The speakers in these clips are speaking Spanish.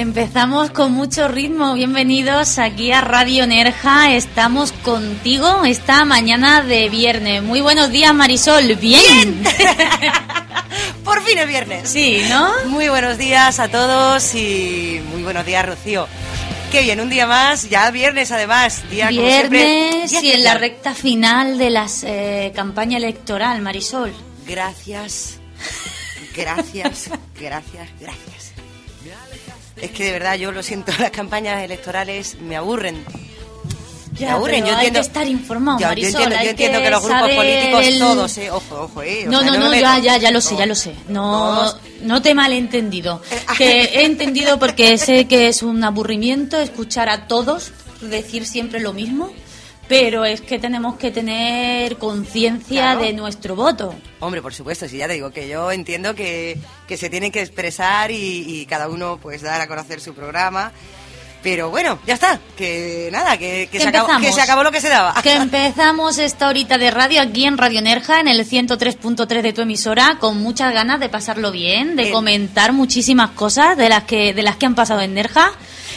Empezamos con mucho ritmo. Bienvenidos aquí a Radio Nerja. Estamos contigo esta mañana de viernes. Muy buenos días, Marisol. Bien. Por fin es viernes. Sí, ¿no? Muy buenos días a todos y muy buenos días, Rocío. Qué bien, un día más, ya viernes además, día como siempre, Viernes día y en la recta final de la campaña electoral, Marisol. Gracias, gracias, gracias, gracias. Es que de verdad yo lo siento, las campañas electorales me aburren. me aburren, yo hay entiendo. que estar informado, Yo- Marisol. Yo entiendo, hay yo entiendo que, los grupos políticos el- todos, eh, ojo, ojo, eh. o No, sea, no, no, ya, ya, ya lo sé, ya lo sé. No, Todos. no te he malentendido. Que he entendido porque sé que es un aburrimiento escuchar a todos decir siempre lo mismo, pero es que tenemos que tener conciencia Claro. de nuestro voto. Hombre, por supuesto, sí, ya te digo que yo entiendo que, que se tienen que expresar y, y cada uno pues dar a conocer su programa. Pero bueno, ya está, que nada, que, se, acabó, que se acabó lo que se daba. Que empezamos esta horita de radio aquí en Radio Nerja, en el 103.3 de tu emisora, con muchas ganas de pasarlo bien, de Bien. comentar muchísimas cosas de las que de las que han pasado en Nerja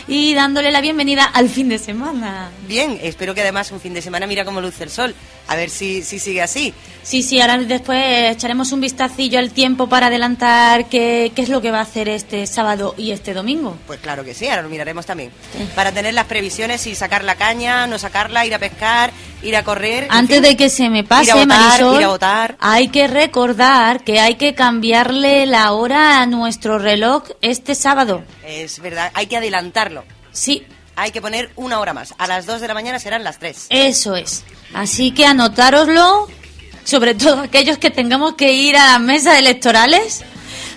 y dándole la bienvenida al fin de semana. Bien, espero que además un fin de semana mira cómo luce el sol. A ver si, si sigue así. Sí, sí, ahora después echaremos un vistacillo al tiempo para adelantar qué, qué es lo que va a hacer este sábado y este domingo. Pues claro que sí, ahora lo miraremos también. Para tener las previsiones y sacar la caña, no sacarla, ir a pescar, ir a correr. en Antes fin. de que se me pase, Ir a votar, Marisol, ir a votar. hay que recordar que hay que cambiarle la hora a nuestro reloj este sábado. Es verdad, hay que adelantarlo. Sí, Hay que poner una hora más. A las 2 de la mañana serán las 3. eso es. Así que anotároslo, sobre todo aquellos que tengamos que ir a las mesas electorales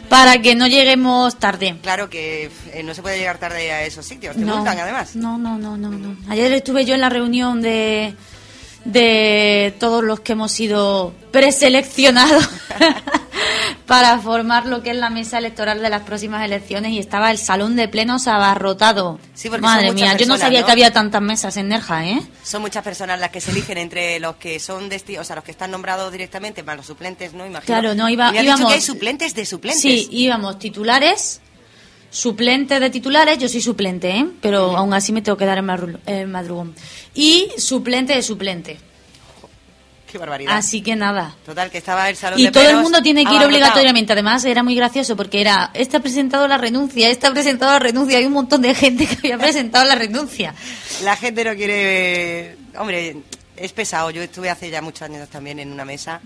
para que no lleguemos tarde. Claro que eh, no se puede llegar tarde a esos sitios. Te multan además. No, no, no, no, no. Ayer estuve yo en la reunión de, de todos los que hemos sido preseleccionados para formar lo que es la mesa electoral de las próximas elecciones y estaba el salón de plenos abarrotado. Sí, Madre mía, yo no sabía ¿no? que había tantas mesas en Nerja, ¿eh? Son muchas personas las que se eligen entre los que son desti o sea, los que están nombrados directamente, más los suplentes, ¿no? Imagino. Claro, no, iba- me dicho íbamos- que hay suplentes de suplentes. Sí, íbamos titulares, suplente de titulares, yo soy suplente, ¿eh? Pero aún así me tengo que dar el madru- el madrugón. Y suplente de suplente. Qué barbaridad. Así que nada. Total, que estaba el salón Y de todo el mundo tiene que ir obligatoriamente. Además, era muy gracioso porque era, este ha presentado la renuncia, este ha presentado la renuncia. Hay un montón de gente que había presentado la renuncia. La gente no quiere... Hombre, es pesado. Yo estuve hace ya muchos años también en una mesa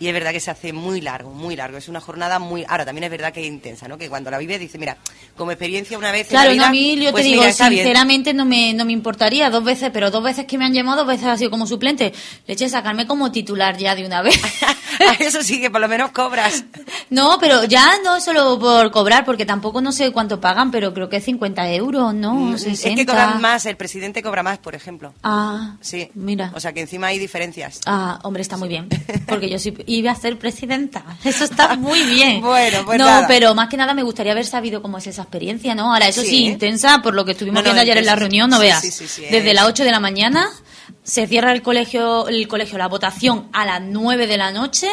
y es verdad que se hace muy largo, muy largo. Es una jornada muy... Ahora, también es verdad que es intensa, ¿no? Que cuando la vives dice, mira, como experiencia una vez Claro, en no, a mí yo pues te digo, mira, está bien. sinceramente no me, no me importaría dos veces, pero dos veces que me han llamado, dos veces ha sido como suplente. Le eché sacarme como titular ya de una vez. Eso sí, que por lo menos cobras. No, pero ya no solo por cobrar, porque tampoco no sé cuánto pagan, pero creo que 50 euros, ¿no? 60. Mm, Es que cobran más, el presidente cobra más, por ejemplo. Ah, Sí. mira. O sea que encima hay diferencias. Ah, hombre, está muy bien. Porque yo sí iba a ser presidenta. Eso está muy bien. Bueno, pues No, nada. pero más que nada me gustaría haber sabido cómo es esa experiencia, ¿no? Ahora, eso sí, Sí. intensa, por lo que estuvimos No, no, viendo ayer en la reunión, no sí, veas. sí, sí, sí, Desde es- las 8 de la mañana se cierra el colegio, el colegio, la votación a las 9 de la noche.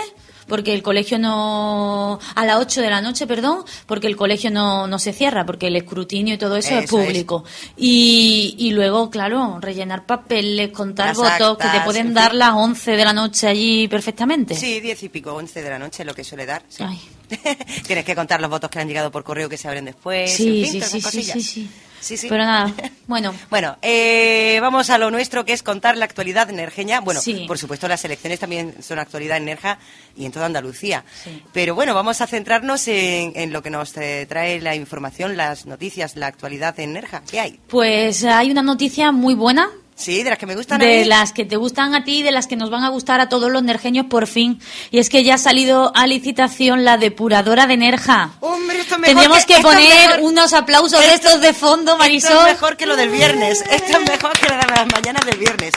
Porque el colegio no. A las 8 de la noche, perdón, porque el colegio no, no se cierra, porque el escrutinio y todo eso, es Eso es. público. Y, y luego, claro, rellenar papeles, contar Las votos, que te pueden en dar las 11 de la noche allí perfectamente. Sí, diez y pico, once de la noche, lo que suele dar. sí. Tienes que contar los votos que han llegado por correo que se abren después. Sí, en fin, sí, sí, sí, sí, sí. Sí. Pero nada, bueno. Bueno, eh, vamos a lo nuestro, que es contar la actualidad nerjeña. Bueno, Sí. por supuesto, las elecciones también son actualidad en Nerja y en toda Andalucía. Sí. Pero bueno, vamos a centrarnos en, en lo que nos eh, trae la información, las noticias, la actualidad en Nerja. ¿Qué hay? Pues hay una noticia muy buena Sí, de las que me gustan a de mí. las que te gustan a ti y de las que nos van a gustar a todos los nerjeños por fin. Y es que ya ha salido a licitación la depuradora de Nerja. Hombre, esto es mejor Tendríamos que, poner mejor- unos aplausos de esto- estos de fondo, Marisol. Esto es mejor que lo del viernes. Esto es mejor que lo de las mañanas del viernes.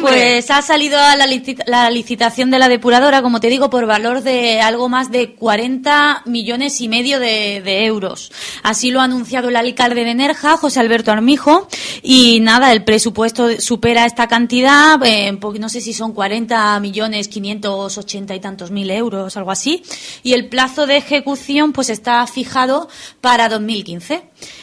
Pues ha salido a la, la licitación de la depuradora, como te digo, por valor de algo más de 40 millones y medio de, euros. Así lo ha anunciado el alcalde de Nerja, José Alberto Armijo, y nada, el presupuesto supera esta cantidad, eh, porque no sé si son 40 millones 580 y tantos mil euros, algo así, y el plazo de ejecución pues está fijado para 2015.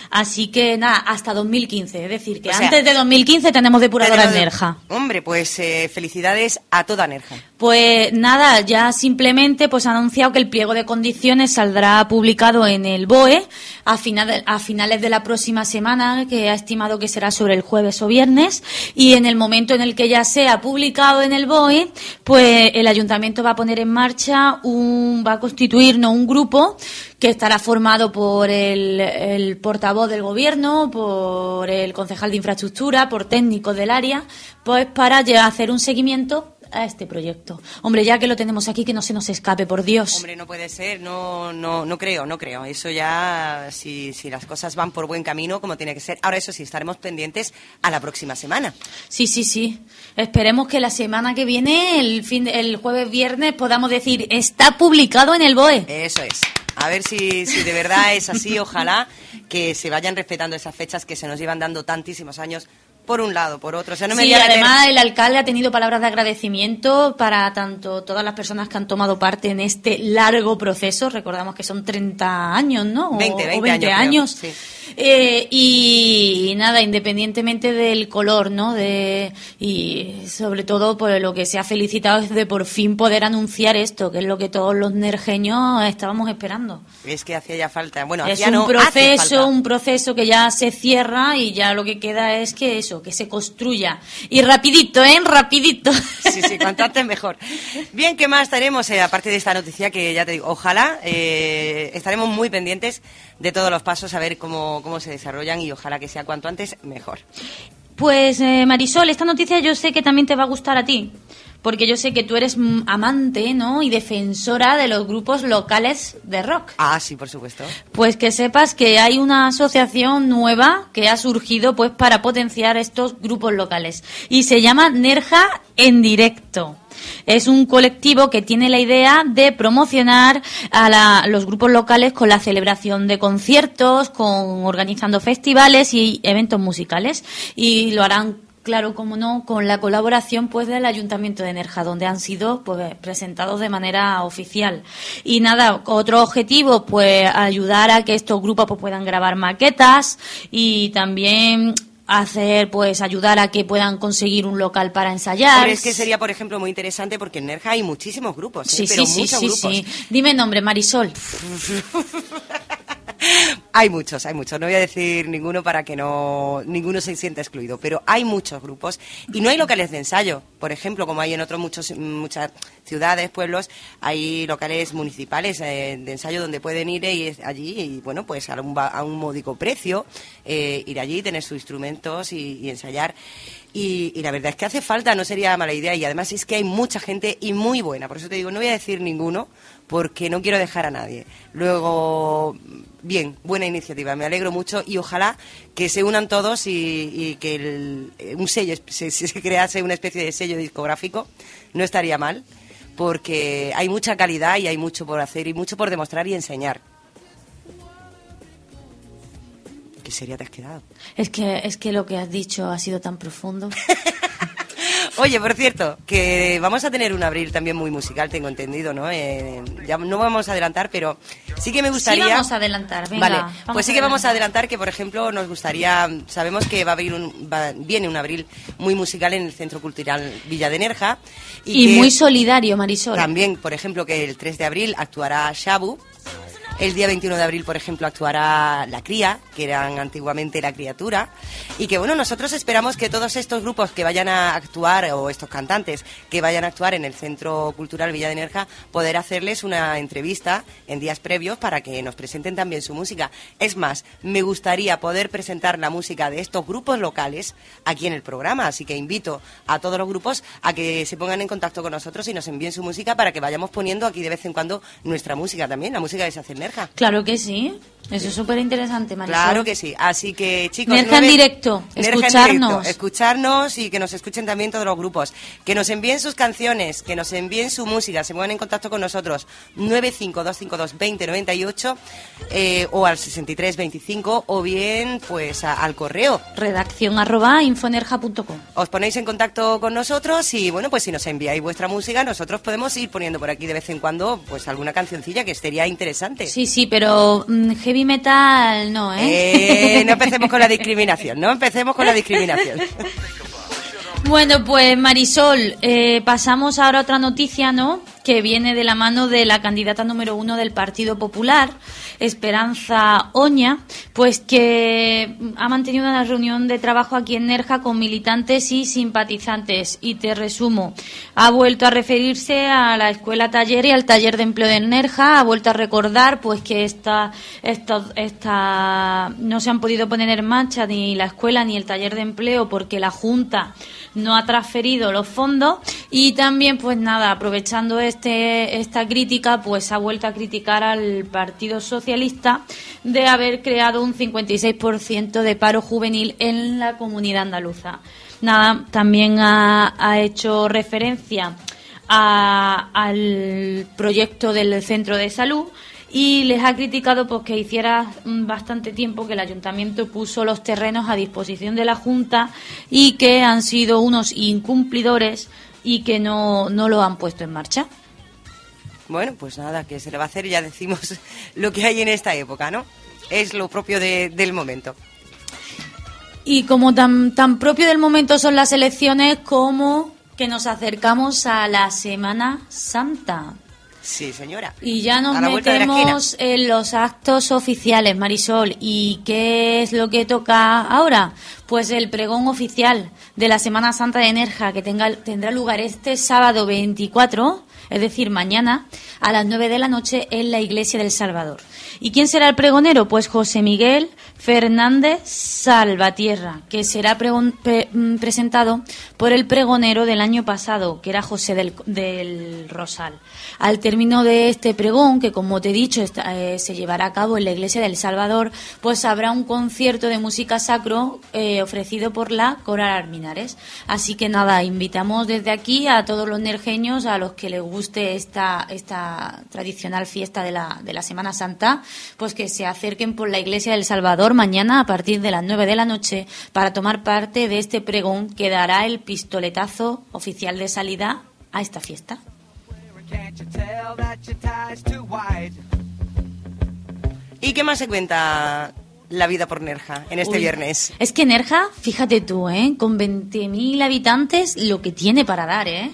Así que nada, hasta 2015, es decir, que O sea, antes de 2015 tenemos depuradora en Tenemos de- Nerja. Hombre, pues eh, felicidades a toda Nerja. Pues nada, ya simplemente pues ha anunciado que el pliego de condiciones saldrá publicado en el BOE a, final- a finales de la próxima semana, que ha estimado que será sobre el jueves o viernes, y en el momento en el que ya sea publicado en el BOE, pues el ayuntamiento va a poner en marcha un, va a constituir ¿no? un grupo que estará formado por el, el portavoz del gobierno, por el concejal de infraestructura, por técnicos del área, pues para hacer un seguimiento a este proyecto. Hombre, ya que lo tenemos aquí, que no se nos escape, por Dios. Hombre, no puede ser, no, no, no creo, no creo. Eso ya, si, si las cosas van por buen camino, como tiene que ser. Ahora, eso sí, estaremos pendientes a la próxima semana. Sí, sí, sí. Esperemos que la semana que viene, el fin, de- el jueves, viernes, podamos decir está publicado en el BOE. Eso es. A ver si, si de verdad es así, ojalá que se vayan respetando esas fechas que se nos llevan dando tantísimos años, por un lado, por otro. O sea, no me sí, además el alcalde ha tenido palabras de agradecimiento para tanto todas las personas que han tomado parte en este largo proceso. Recordamos que son 30 años, ¿no? O- 20, o 20 20 años, años. sí. Eh, y, nada, independientemente del color, ¿no? De, y sobre todo por lo que se ha felicitado es de por fin poder anunciar esto, que es lo que todos los nergeños estábamos esperando. Es que hacía ya falta. Bueno, es un no, proceso, un proceso que ya se cierra y ya lo que queda es que eso, que se construya. Y rapidito, ¿eh? Rapidito. Sí, sí, cuanto antes mejor. Bien, ¿qué más tenemos? Eh, aparte de esta noticia que ya te digo, ojalá eh, estaremos muy pendientes de todos los pasos, a ver cómo, cómo se desarrollan y ojalá que sea cuanto antes mejor. Pues eh, Marisol, esta noticia yo sé que también te va a gustar a ti, porque yo sé que tú eres amante, ¿no? Y defensora de los grupos locales de rock. Ah, sí, por supuesto. Pues que sepas que hay una asociación nueva que ha surgido pues para potenciar estos grupos locales y se llama Nerja en directo. Es un colectivo que tiene la idea de promocionar a la- los grupos locales con la celebración de conciertos, con organizando festivales y eventos musicales y lo harán Claro, como no, con la colaboración pues del Ayuntamiento de Nerja, donde han sido pues presentados de manera oficial. Y nada, otro objetivo pues ayudar a que estos grupos pues, puedan grabar maquetas y también hacer pues ayudar a que puedan conseguir un local para ensayar. Pero es que sería, por ejemplo, muy interesante porque en Nerja hay muchísimos grupos, ¿eh? Sí, pero sí, sí, muchos sí, grupos. sí. Dime nombre, Marisol. Hay muchos, hay muchos. No voy a decir ninguno para que no ninguno se sienta excluido, pero hay muchos grupos y no hay locales de ensayo. Por ejemplo, como hay en otros muchos muchas ciudades, pueblos, hay locales municipales eh, de ensayo donde pueden ir y allí y bueno, pues a un, a un módico precio eh, ir allí, tener sus instrumentos y, y ensayar. Y, y la verdad es que hace falta, no sería mala idea. Y además es que hay mucha gente y muy buena. Por eso te digo, no voy a decir ninguno porque no quiero dejar a nadie. Luego, bien, buena iniciativa, me alegro mucho y ojalá que se unan todos y, que el- un sello, se, se crease una especie de sello discográfico, no estaría mal, porque hay mucha calidad y hay mucho por hacer y mucho por demostrar y enseñar. ¿Qué sería te has quedado? Es que es que lo que has dicho ha sido tan profundo. Oye, por cierto, que vamos a tener un abril también muy musical, tengo entendido, ¿no? Eh, ya no vamos a adelantar, pero sí que me gustaría... Sí, vamos a adelantar, venga, Vale, pues sí que vamos a adelantar. que, por ejemplo, nos gustaría... Sabemos que va a haber un, va- viene un abril muy musical en el Centro Cultural Villa de Nerja. Y, que muy solidario, Marisol. También, por ejemplo, que el 3 de abril actuará Shabu. El día 21 de abril, por ejemplo, actuará La Cría, que eran antiguamente La Criatura. Y que, bueno, nosotros esperamos que todos estos grupos que vayan a actuar, o estos cantantes que vayan a actuar en el Centro Cultural Villa de Nerja, poder hacerles una entrevista en días previos para que nos presenten también su música. Es más, me gustaría poder presentar la música de estos grupos locales aquí en el programa. Así que invito a todos los grupos a que se pongan en contacto con nosotros y nos envíen su música para que vayamos poniendo aquí de vez en cuando nuestra música también, la música que se hace. Claro que sí. Eso es súper interesante, Marisol. Claro que sí. Así que, chicos. Nerja en directo, Nerja en escucharnos. directo, escucharnos y que nos escuchen también todos los grupos. Que nos envíen sus canciones, que nos envíen su música, se pongan en contacto con nosotros. 952522098 eh, o al 6325 o bien pues a- al correo. Redacción arroba infonerja.com. Os ponéis en contacto con nosotros y bueno, pues si nos enviáis vuestra música, nosotros podemos ir poniendo por aquí de vez en cuando pues alguna cancioncilla que sería interesante. Sí, sí, pero mm, heavy metal no, ¿eh? Eh, no empecemos con la discriminación, no empecemos con la discriminación. Bueno, pues Marisol, eh, pasamos ahora a otra noticia, ¿no? Que viene de la mano de la candidata número uno del Partido Popular, Esperanza Oña, pues que ha mantenido una reunión de trabajo aquí en Nerja con militantes y simpatizantes. Y te resumo, ha vuelto a referirse a la escuela taller y al taller de empleo de Nerja, ha vuelto a recordar pues que esta, esta, esta no se han podido poner en marcha ni la escuela ni el taller de empleo porque la Junta no ha transferido los fondos y también pues nada aprovechando este esta crítica pues ha vuelto a criticar al Partido Socialista de haber creado un 56% de paro juvenil en la comunidad andaluza nada también ha, hecho referencia al proyecto del centro de salud y les ha criticado pues que hiciera bastante tiempo que el ayuntamiento puso los terrenos a disposición de la Junta y que han sido unos incumplidores y que no, no lo han puesto en marcha. Bueno, pues nada, que se le va a hacer, ya decimos lo que hay en esta época, ¿no? Es lo propio de- del momento. Y como tan, tan propio del momento son las elecciones como que nos acercamos a la Semana Santa. Sí, señora. Y ya nos metemos en los actos oficiales, Marisol. ¿Y qué es lo que toca ahora? Pues el pregón oficial de la Semana Santa de Nerja, que tenga, tendrá lugar este sábado 24, es decir, mañana, a las 9 de la noche en la Iglesia del Salvador. ¿Y quién será el pregonero? Pues José Miguel Fernández Salvatierra, que será mm, presentado por el pregonero del año pasado, que era José del, Rosal. Al término de este pregón, que como te he dicho está- eh, se llevará a cabo en la Iglesia del Salvador, pues habrá un concierto de música sacro eh, ofrecido por la Coral Arminares. Así que nada, invitamos desde aquí a todos los nerjeños, a los que les guste esta, esta tradicional fiesta de la, de la Semana Santa, pues que se acerquen por la Iglesia del Salvador mañana a partir de las 9 de la noche para tomar parte de este pregón que dará el pistoletazo oficial de salida a esta fiesta. ¿Y qué más se cuenta la vida por Nerja en este Uy, viernes? Es que Nerja, fíjate tú, ¿eh? Con 20.000 habitantes, lo que tiene para dar, ¿eh?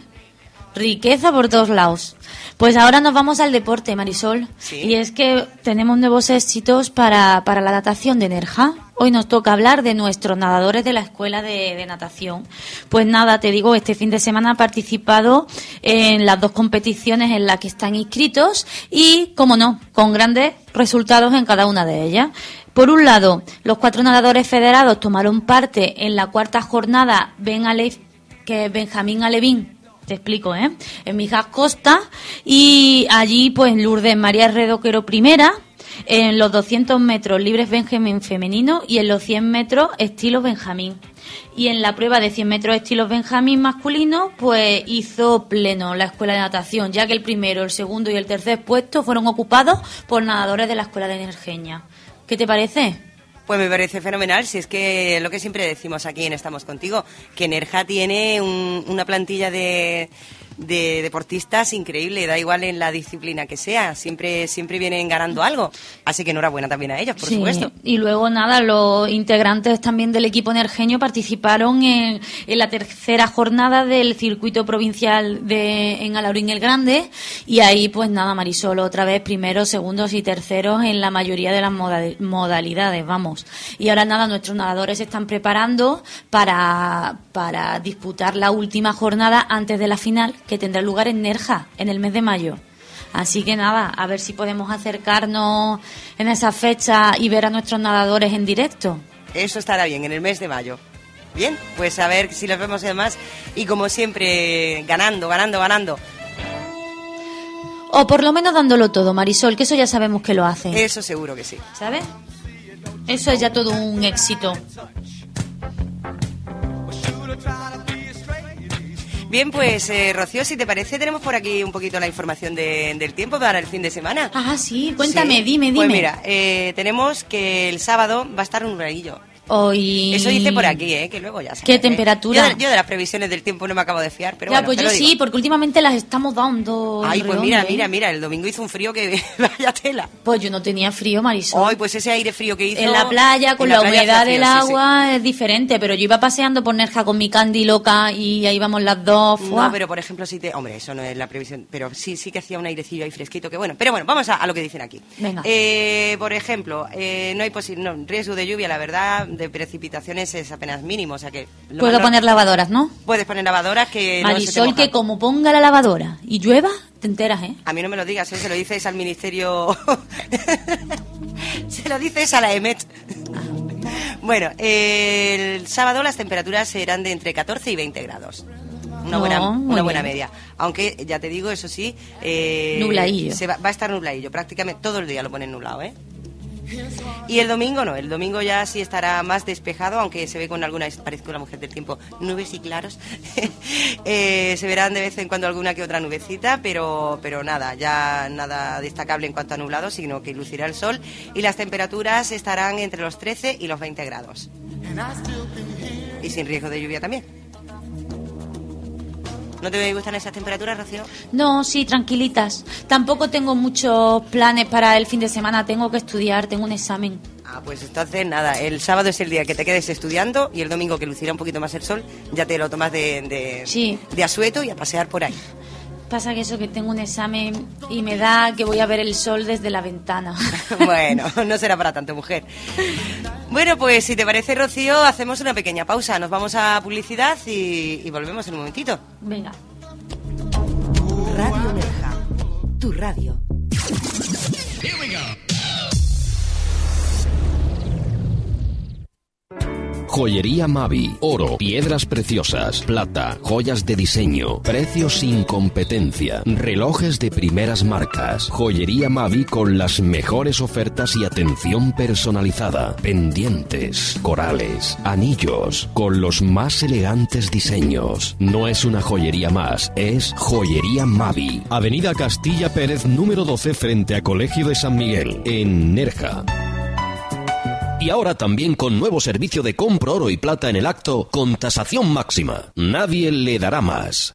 Riqueza por todos lados. Pues ahora nos vamos al deporte, Marisol. Sí. Y es que tenemos nuevos éxitos para, para la natación de Nerja. Hoy nos toca hablar de nuestros nadadores de la escuela de, de natación. Pues nada, te digo, este fin de semana han participado en las dos competiciones en las que están inscritos y, como no, con grandes resultados en cada una de ellas. Por un lado, los cuatro nadadores federados tomaron parte en la cuarta jornada Ben que es Benjamín Alevín te explico, ¿eh? En Mijas Costa y allí pues Lourdes María Redoquero primera, en los 200 metros libres Benjamín femenino y en los 100 metros estilo Benjamín. Y en la prueba de 100 metros estilo Benjamín masculino, pues hizo pleno la escuela de natación, ya que el primero, el segundo y el tercer puesto fueron ocupados por nadadores de la escuela de Energeña. ¿Qué te parece? Pues me parece fenomenal, si es que lo que siempre decimos aquí en Estamos Contigo, que Nerja tiene un- una plantilla de, de deportistas increíble, da igual en la disciplina que sea, siempre, siempre vienen ganando algo. Así que enhorabuena también a ellos, por Sí, supuesto. Y luego, nada, los integrantes también del equipo energeño participaron en, en la tercera jornada del circuito provincial de, en Alaurín el Grande. Y ahí, pues nada, Marisol, otra vez primeros, segundos y terceros en la mayoría de las moda- modalidades, vamos. Y ahora, nada, nuestros nadadores se están preparando para, para disputar la última jornada antes de la final, que tendrá lugar en Nerja, en el mes de mayo. Así que nada, a ver si podemos acercarnos en esa fecha y ver a nuestros nadadores en directo. Eso estará bien, en el mes de mayo. Bien, pues a ver si los vemos y demás. Y como siempre, ganando, ganando, ganando. O por lo menos dándolo todo, Marisol, que eso ya sabemos que lo hace. Eso seguro que sí. ¿Sabes? Eso es ya todo un éxito. Bien, pues eh, Rocío, si te parece, tenemos por aquí un poquito la información de- del tiempo para el fin de semana. Ah, sí, cuéntame, Sí. dime, dime. Pues mira, eh, tenemos que el sábado va a estar un nubladillo. Hoy... Eso dice por aquí, ¿eh? Que luego ya sabes, ¿Qué ¿eh? temperatura? Yo de, yo de las previsiones del tiempo no me acabo de fiar, pero ya, bueno, pues yo sí, porque últimamente las estamos dando. Ay, pues redondo, mira, ¿eh? mira, mira, el domingo hizo un frío que vaya tela. Pues yo no tenía frío, Marisol. Ay, pues ese aire frío que hizo. en la playa, con la, playa humedad del sí. agua, es diferente. Pero yo iba paseando por Nerja con mi candy loca y ahí vamos las dos. ¡fua! No, pero por ejemplo, si te. Hombre, eso no es la previsión, pero sí, sí que hacía un airecillo ahí fresquito, que bueno. Pero bueno, vamos a, a lo que dicen aquí. Venga. Eh, por ejemplo, eh, no hay posi- no, riesgo de lluvia, la verdad, de precipitaciones es apenas mínimo, o sea que. lo Puedo poner lavadoras, ¿no? Puedes poner lavadoras que. no se te Marisol, mojan. que como ponga la lavadora y llueva, te enteras, ¿eh? A mí no me lo digas, ¿eh? se lo dices al ministerio. se lo dices a la EMET. bueno, eh, el sábado las temperaturas serán de entre 14 y 20 grados. Una No, buena, una buena media. Aunque, ya te digo, eso sí. Eh, Nubladillo. se va, va a estar nubladillo. Prácticamente todo el día lo ponen nublado, ¿eh? Y el domingo no, el domingo ya sí estará más despejado, aunque se ve con alguna, parezco una mujer del tiempo, nubes y claros. Eh, se verán de vez en cuando alguna que otra nubecita, pero, pero nada, ya nada destacable en cuanto a nublado, sino que lucirá el sol y las temperaturas estarán entre los 13 y los 20 grados. Y sin riesgo de lluvia también. ¿No te gustan esas temperaturas, Rocío? No, sí, tranquilitas. Tampoco tengo muchos planes para el fin de semana. Tengo que estudiar, tengo un examen. Ah, pues entonces nada, el sábado es el día que te quedes estudiando y el domingo que lucirá un poquito más el sol, ya te lo tomas de, de, Sí. de asueto y a pasear por ahí. Pasa que eso que tengo un examen y me da que voy a ver el sol desde la ventana. bueno, no será para tanto, mujer. Bueno, pues si te parece, Rocío, hacemos una pequeña pausa. Nos vamos a publicidad y, y volvemos en un momentito. Venga. Radio Nerja, tu radio. Joyería Mavi, oro, piedras preciosas, plata, joyas de diseño, precios sin competencia, relojes de primeras marcas. Joyería Mavi con las mejores ofertas y atención personalizada, pendientes, corales, anillos, con los más elegantes diseños. No es una joyería más, es Joyería Mavi. Avenida Castilla Pérez número 12 frente a Colegio de San Miguel, en Nerja. Y ahora también con nuevo servicio de compro oro y plata en el acto con tasación máxima. Nadie le dará más.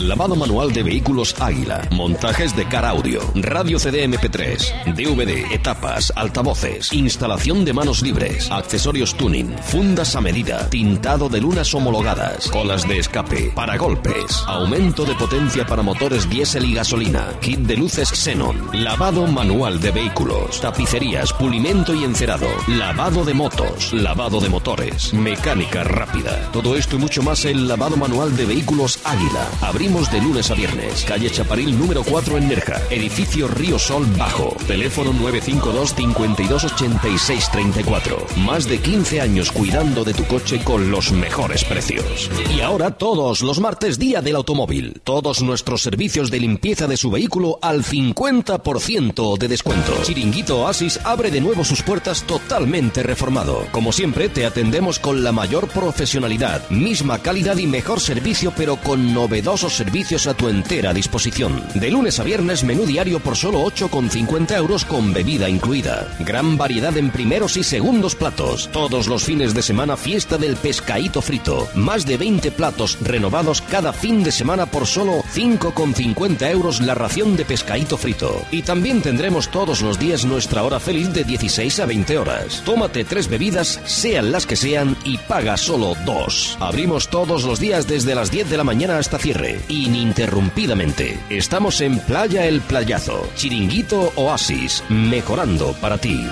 Lavado manual de vehículos Águila, montajes de car audio, radio CD MP3, DVD, etapas, altavoces, instalación de manos libres, accesorios tuning, fundas a medida, tintado de lunas homologadas, colas de escape, paragolpes, aumento de potencia para motores diésel y gasolina, kit de luces xenon, lavado manual de vehículos, tapicerías, pulimento y encerado, lavado de motos, lavado de motores, mecánica rápida. Todo esto y mucho más en lavado manual de vehículos Águila. Abrimos de lunes a viernes. Calle Chaparil número 4 en Nerja. Edificio Río Sol Bajo. Teléfono 952 5286 34. Más de 15 años cuidando de tu coche con los mejores precios. Y ahora todos los martes día del automóvil. Todos nuestros servicios de limpieza de su vehículo al 50% de descuento. Chiringuito Oasis abre de nuevo sus puertas totalmente reformado. Como siempre te atendemos con la mayor profesionalidad, misma calidad y mejor servicio pero con novedosos servicios a tu entera disposición. De lunes a viernes menú diario por solo 8,50 euros con bebida incluida. Gran variedad en primeros y segundos platos. Todos los fines de semana fiesta del pescadito frito. Más de 20 platos renovados cada fin de semana por solo 5,50 euros la ración de pescadito frito. Y también tendremos todos los días nuestra hora feliz de 16 a 20 horas. Tómate tres bebidas, sean las que sean, y paga solo dos. Abrimos todos los días desde las 10 de la mañana hasta cierre, ininterrumpidamente. Estamos en Playa El Playazo, Chiringuito Oasis, mejorando para ti.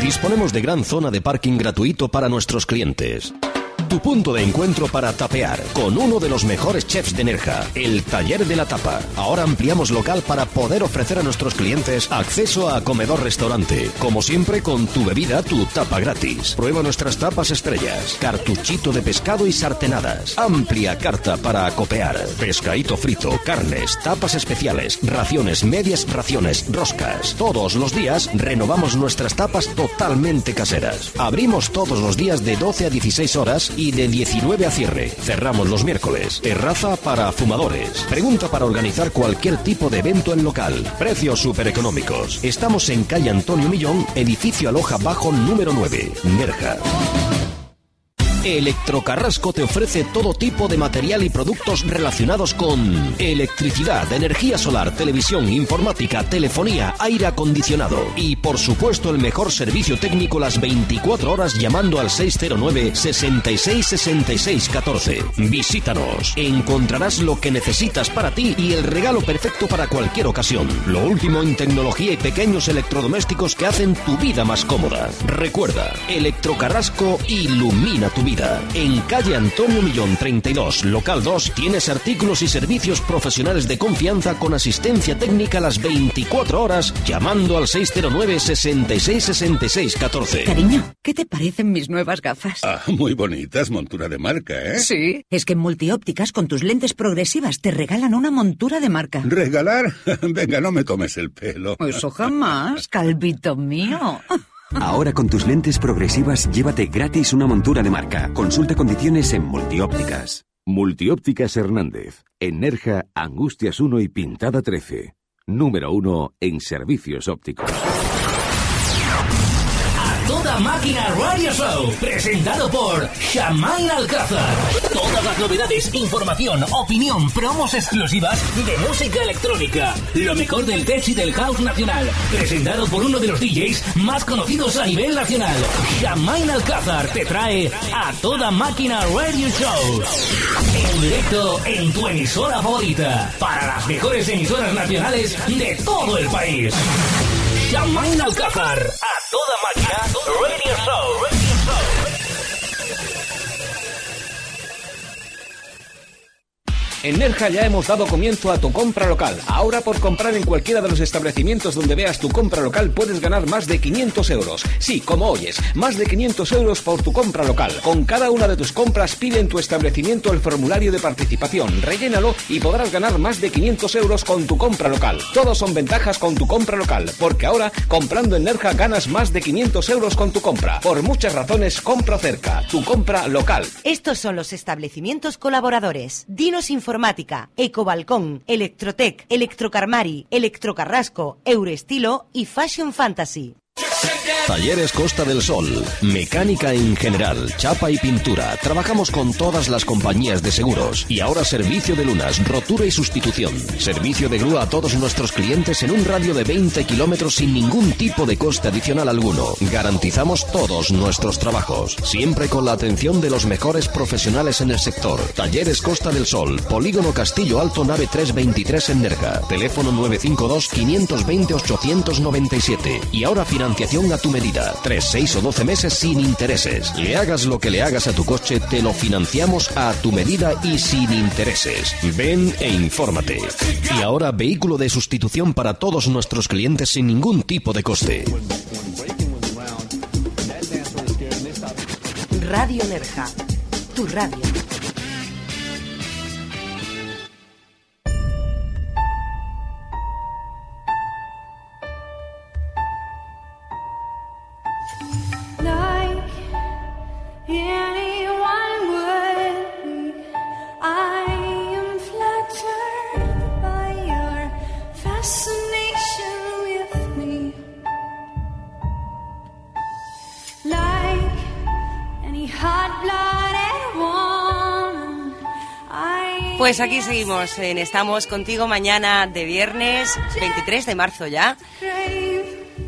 Disponemos de gran zona de parking gratuito para nuestros clientes. Tu punto de encuentro para tapear con uno de los mejores chefs de Nerja, el Taller de la Tapa. Ahora ampliamos local para poder ofrecer a nuestros clientes acceso a comedor-restaurante. Como siempre, con tu bebida, tu tapa gratis. Prueba nuestras tapas estrellas, cartuchito de pescado y sartenadas. Amplia carta para acopear. Pescadito frito, carnes, tapas especiales, raciones, medias raciones, roscas. Todos los días renovamos nuestras tapas totalmente caseras. Abrimos todos los días de 12 a 16 horas y de 19 a cierre. Cerramos los miércoles. Terraza para fumadores. Pregunta para organizar cualquier tipo de evento en local. Precios súper económicos. Estamos en calle Antonio Millón, edificio Aloja Bajo número 9, Nerja. Electrocarrasco te ofrece todo tipo de material y productos relacionados con electricidad, energía solar, televisión, informática, telefonía, aire acondicionado y por supuesto el mejor servicio técnico las 24 horas llamando al 609 66 66 14. Visítanos, encontrarás lo que necesitas para ti y el regalo perfecto para cualquier ocasión. Lo último en tecnología y pequeños electrodomésticos que hacen tu vida más cómoda. Recuerda, Electrocarrasco ilumina tu vida. En calle Antonio Millón 32, local 2, tienes artículos y servicios profesionales de confianza con asistencia técnica las 24 horas llamando al 609 66 66 14. Cariño, ¿qué te parecen mis nuevas gafas? Ah, muy bonitas, montura de marca, ¿eh? Sí, es que en Multiópticas con tus lentes progresivas te regalan una montura de marca. ¿Regalar? Venga, no me tomes el pelo. Eso jamás, calvito mío. Ahora con tus lentes progresivas llévate gratis una montura de marca. Consulta condiciones en Multiópticas. Multiópticas Hernández. En Nerja, Angustias 1 y Pintada 13. Número 1 en servicios ópticos. Toda Máquina Radio Show, presentado por Shamain Alcázar. Todas las novedades, información, opinión, promos exclusivas de música electrónica. Lo mejor del tech y del house nacional. Presentado por uno de los DJs más conocidos a nivel nacional. Shamain Alcázar te trae a Toda Máquina Radio Show. En directo en tu emisora favorita. Para las mejores emisoras nacionales de todo el país. Shamain Alcázar. A toda máquina. Radio Show. Radio En Nerja ya hemos dado comienzo a tu compra local. Ahora por comprar en cualquiera de los establecimientos donde veas tu compra local puedes ganar más de 500 euros. Sí, como oyes, más de 500 euros por tu compra local. Con cada una de tus compras pide en tu establecimiento el formulario de participación, rellénalo y podrás ganar más de 500 euros con tu compra local. Todos son ventajas con tu compra local, porque ahora comprando en Nerja ganas más de 500 euros con tu compra. Por muchas razones, compra cerca, tu compra local. Estos son los establecimientos colaboradores. Dinos Informática, Ecobalcón, Electrotec, Electrocarmari, Electrocarrasco, Euroestilo y Fashion Fantasy. Talleres Costa del Sol, mecánica en general, chapa y pintura. Trabajamos con todas las compañías de seguros y ahora servicio de lunas, rotura y sustitución. Servicio de grúa a todos nuestros clientes en un radio de 20 kilómetros sin ningún tipo de coste adicional alguno. Garantizamos todos nuestros trabajos, siempre con la atención de los mejores profesionales en el sector. Talleres Costa del Sol, Polígono Castillo Alto, nave 323 en Nerja. Teléfono 952 520 897 y ahora financiación a tu medida. 3, 6 o 12 meses sin intereses. Le hagas lo que le hagas a tu coche, te lo financiamos a tu medida y sin intereses. Ven e infórmate. Y ahora vehículo de sustitución para todos nuestros clientes sin ningún tipo de coste. Radio Nerja, tu radio. Pues aquí seguimos en Estamos contigo mañana de viernes 23 de marzo ya.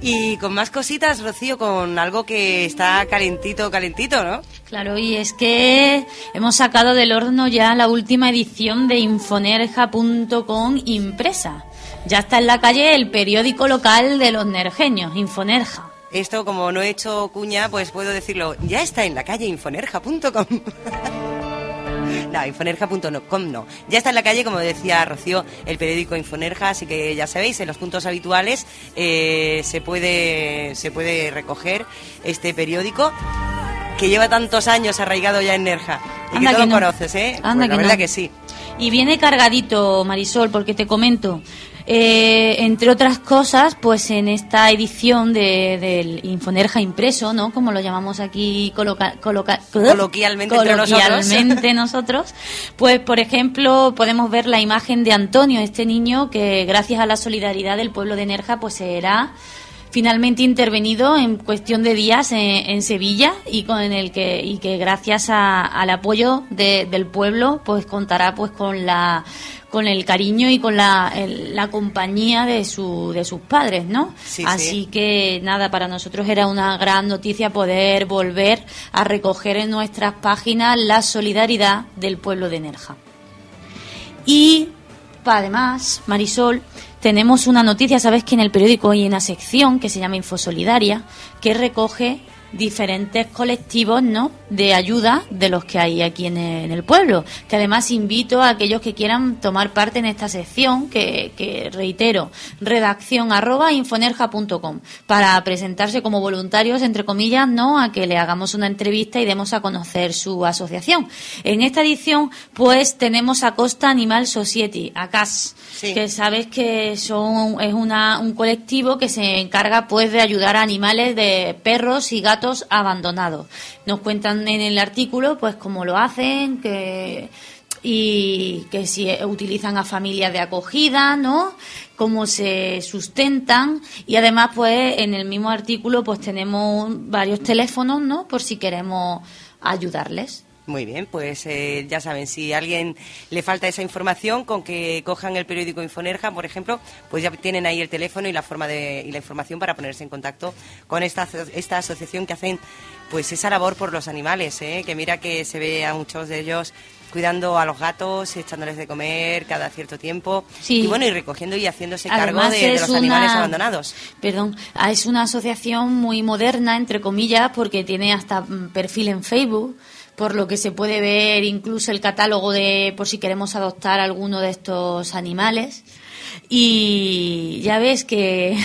Y con más cositas, Rocío, con algo que está calentito, calentito, ¿no? Claro, y es que hemos sacado del horno ya la última edición de Infonerja.com impresa. Ya está en la calle el periódico local de los nerjeños, Infonerja. Esto, como no he hecho cuña, pues puedo decirlo. Ya está en la calle infonerja.com. No, infonerja.com no. Ya está en la calle, como decía Rocío, el periódico Infonerja, así que ya sabéis, en los puntos habituales eh, se, puede, se puede recoger este periódico que lleva tantos años arraigado ya en Nerja. Y Anda que tú que lo no. conoces, ¿eh? Anda Pues que verdad no. que sí. Y viene cargadito, Marisol, porque te comento. Eh, entre otras cosas, pues en esta edición de, del Infonerja impreso, ¿no? Como lo llamamos aquí coloca- coloca- Coloquialmente entre nosotros. coloquialmente nosotros, pues por ejemplo podemos ver la imagen de Antonio, este niño que gracias a la solidaridad del pueblo de Nerja, pues será finalmente intervenido en cuestión de días en, en Sevilla y con el que y que gracias a- al apoyo de- del pueblo pues contará pues con la con el cariño y con la, el- la compañía de su de sus padres no Sí, así sí. que nada para nosotros era una gran noticia poder volver a recoger en nuestras páginas la solidaridad del pueblo de Nerja y además, Marisol, tenemos una noticia, sabes que en el periódico hay una sección que se llama Infosolidaria, que recoge diferentes colectivos ¿no? de ayuda de los que hay aquí en el, pueblo. Que además invito a aquellos que quieran tomar parte en esta sección, que, que reitero, redacción arroba infonerja.com, para presentarse como voluntarios, entre comillas, ¿no? a que le hagamos una entrevista y demos a conocer su asociación. En esta edición, pues tenemos a Costa Animal Society, ACAS, que sabes que son es una, un colectivo que se encarga pues de ayudar a animales de perros y gatos abandonados. Nos cuentan en el artículo pues cómo lo hacen, que y que si utilizan a familias de acogida, ¿no? Cómo se sustentan y además pues en el mismo artículo pues tenemos varios teléfonos, ¿no? Por si queremos ayudarles. Muy bien, pues eh, ya saben, si a alguien le falta esa información, con que cojan el periódico Infonerja, por ejemplo, pues ya tienen ahí el teléfono y la forma de y la información para ponerse en contacto con esta esta asociación que hacen pues esa labor por los animales, ¿eh? que mira que se ve a muchos de ellos cuidando a los gatos, echándoles de comer cada cierto tiempo Sí. y bueno y recogiendo y haciéndose cargo de, los una- animales abandonados. Perdón, ah, es una asociación muy moderna, entre comillas, porque tiene hasta mm, perfil en Facebook, por lo que se puede ver incluso el catálogo de por si queremos adoptar alguno de estos animales. Y ya ves que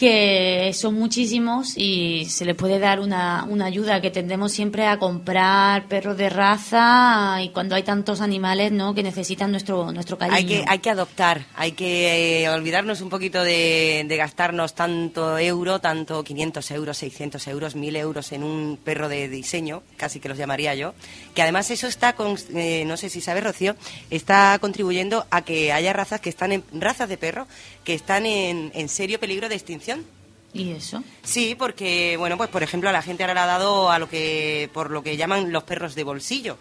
que son muchísimos y se les puede dar una, una ayuda que tendemos siempre a comprar perros de raza y cuando hay tantos animales no que necesitan nuestro nuestro cariño. Hay que, hay que adoptar, hay que eh, olvidarnos un poquito de, de gastarnos tanto euro, tanto 500 euros, 600 euros, 1000 euros en un perro de diseño, casi que los llamaría yo, que además eso está, con, eh, no sé si sabes Rocío, está contribuyendo a que haya razas que están en, razas de perro que están en, en serio peligro de extinción. ¿Y eso? Sí, porque, bueno, pues por ejemplo a la gente ahora le ha dado a lo que, por lo que llaman los perros de bolsillo.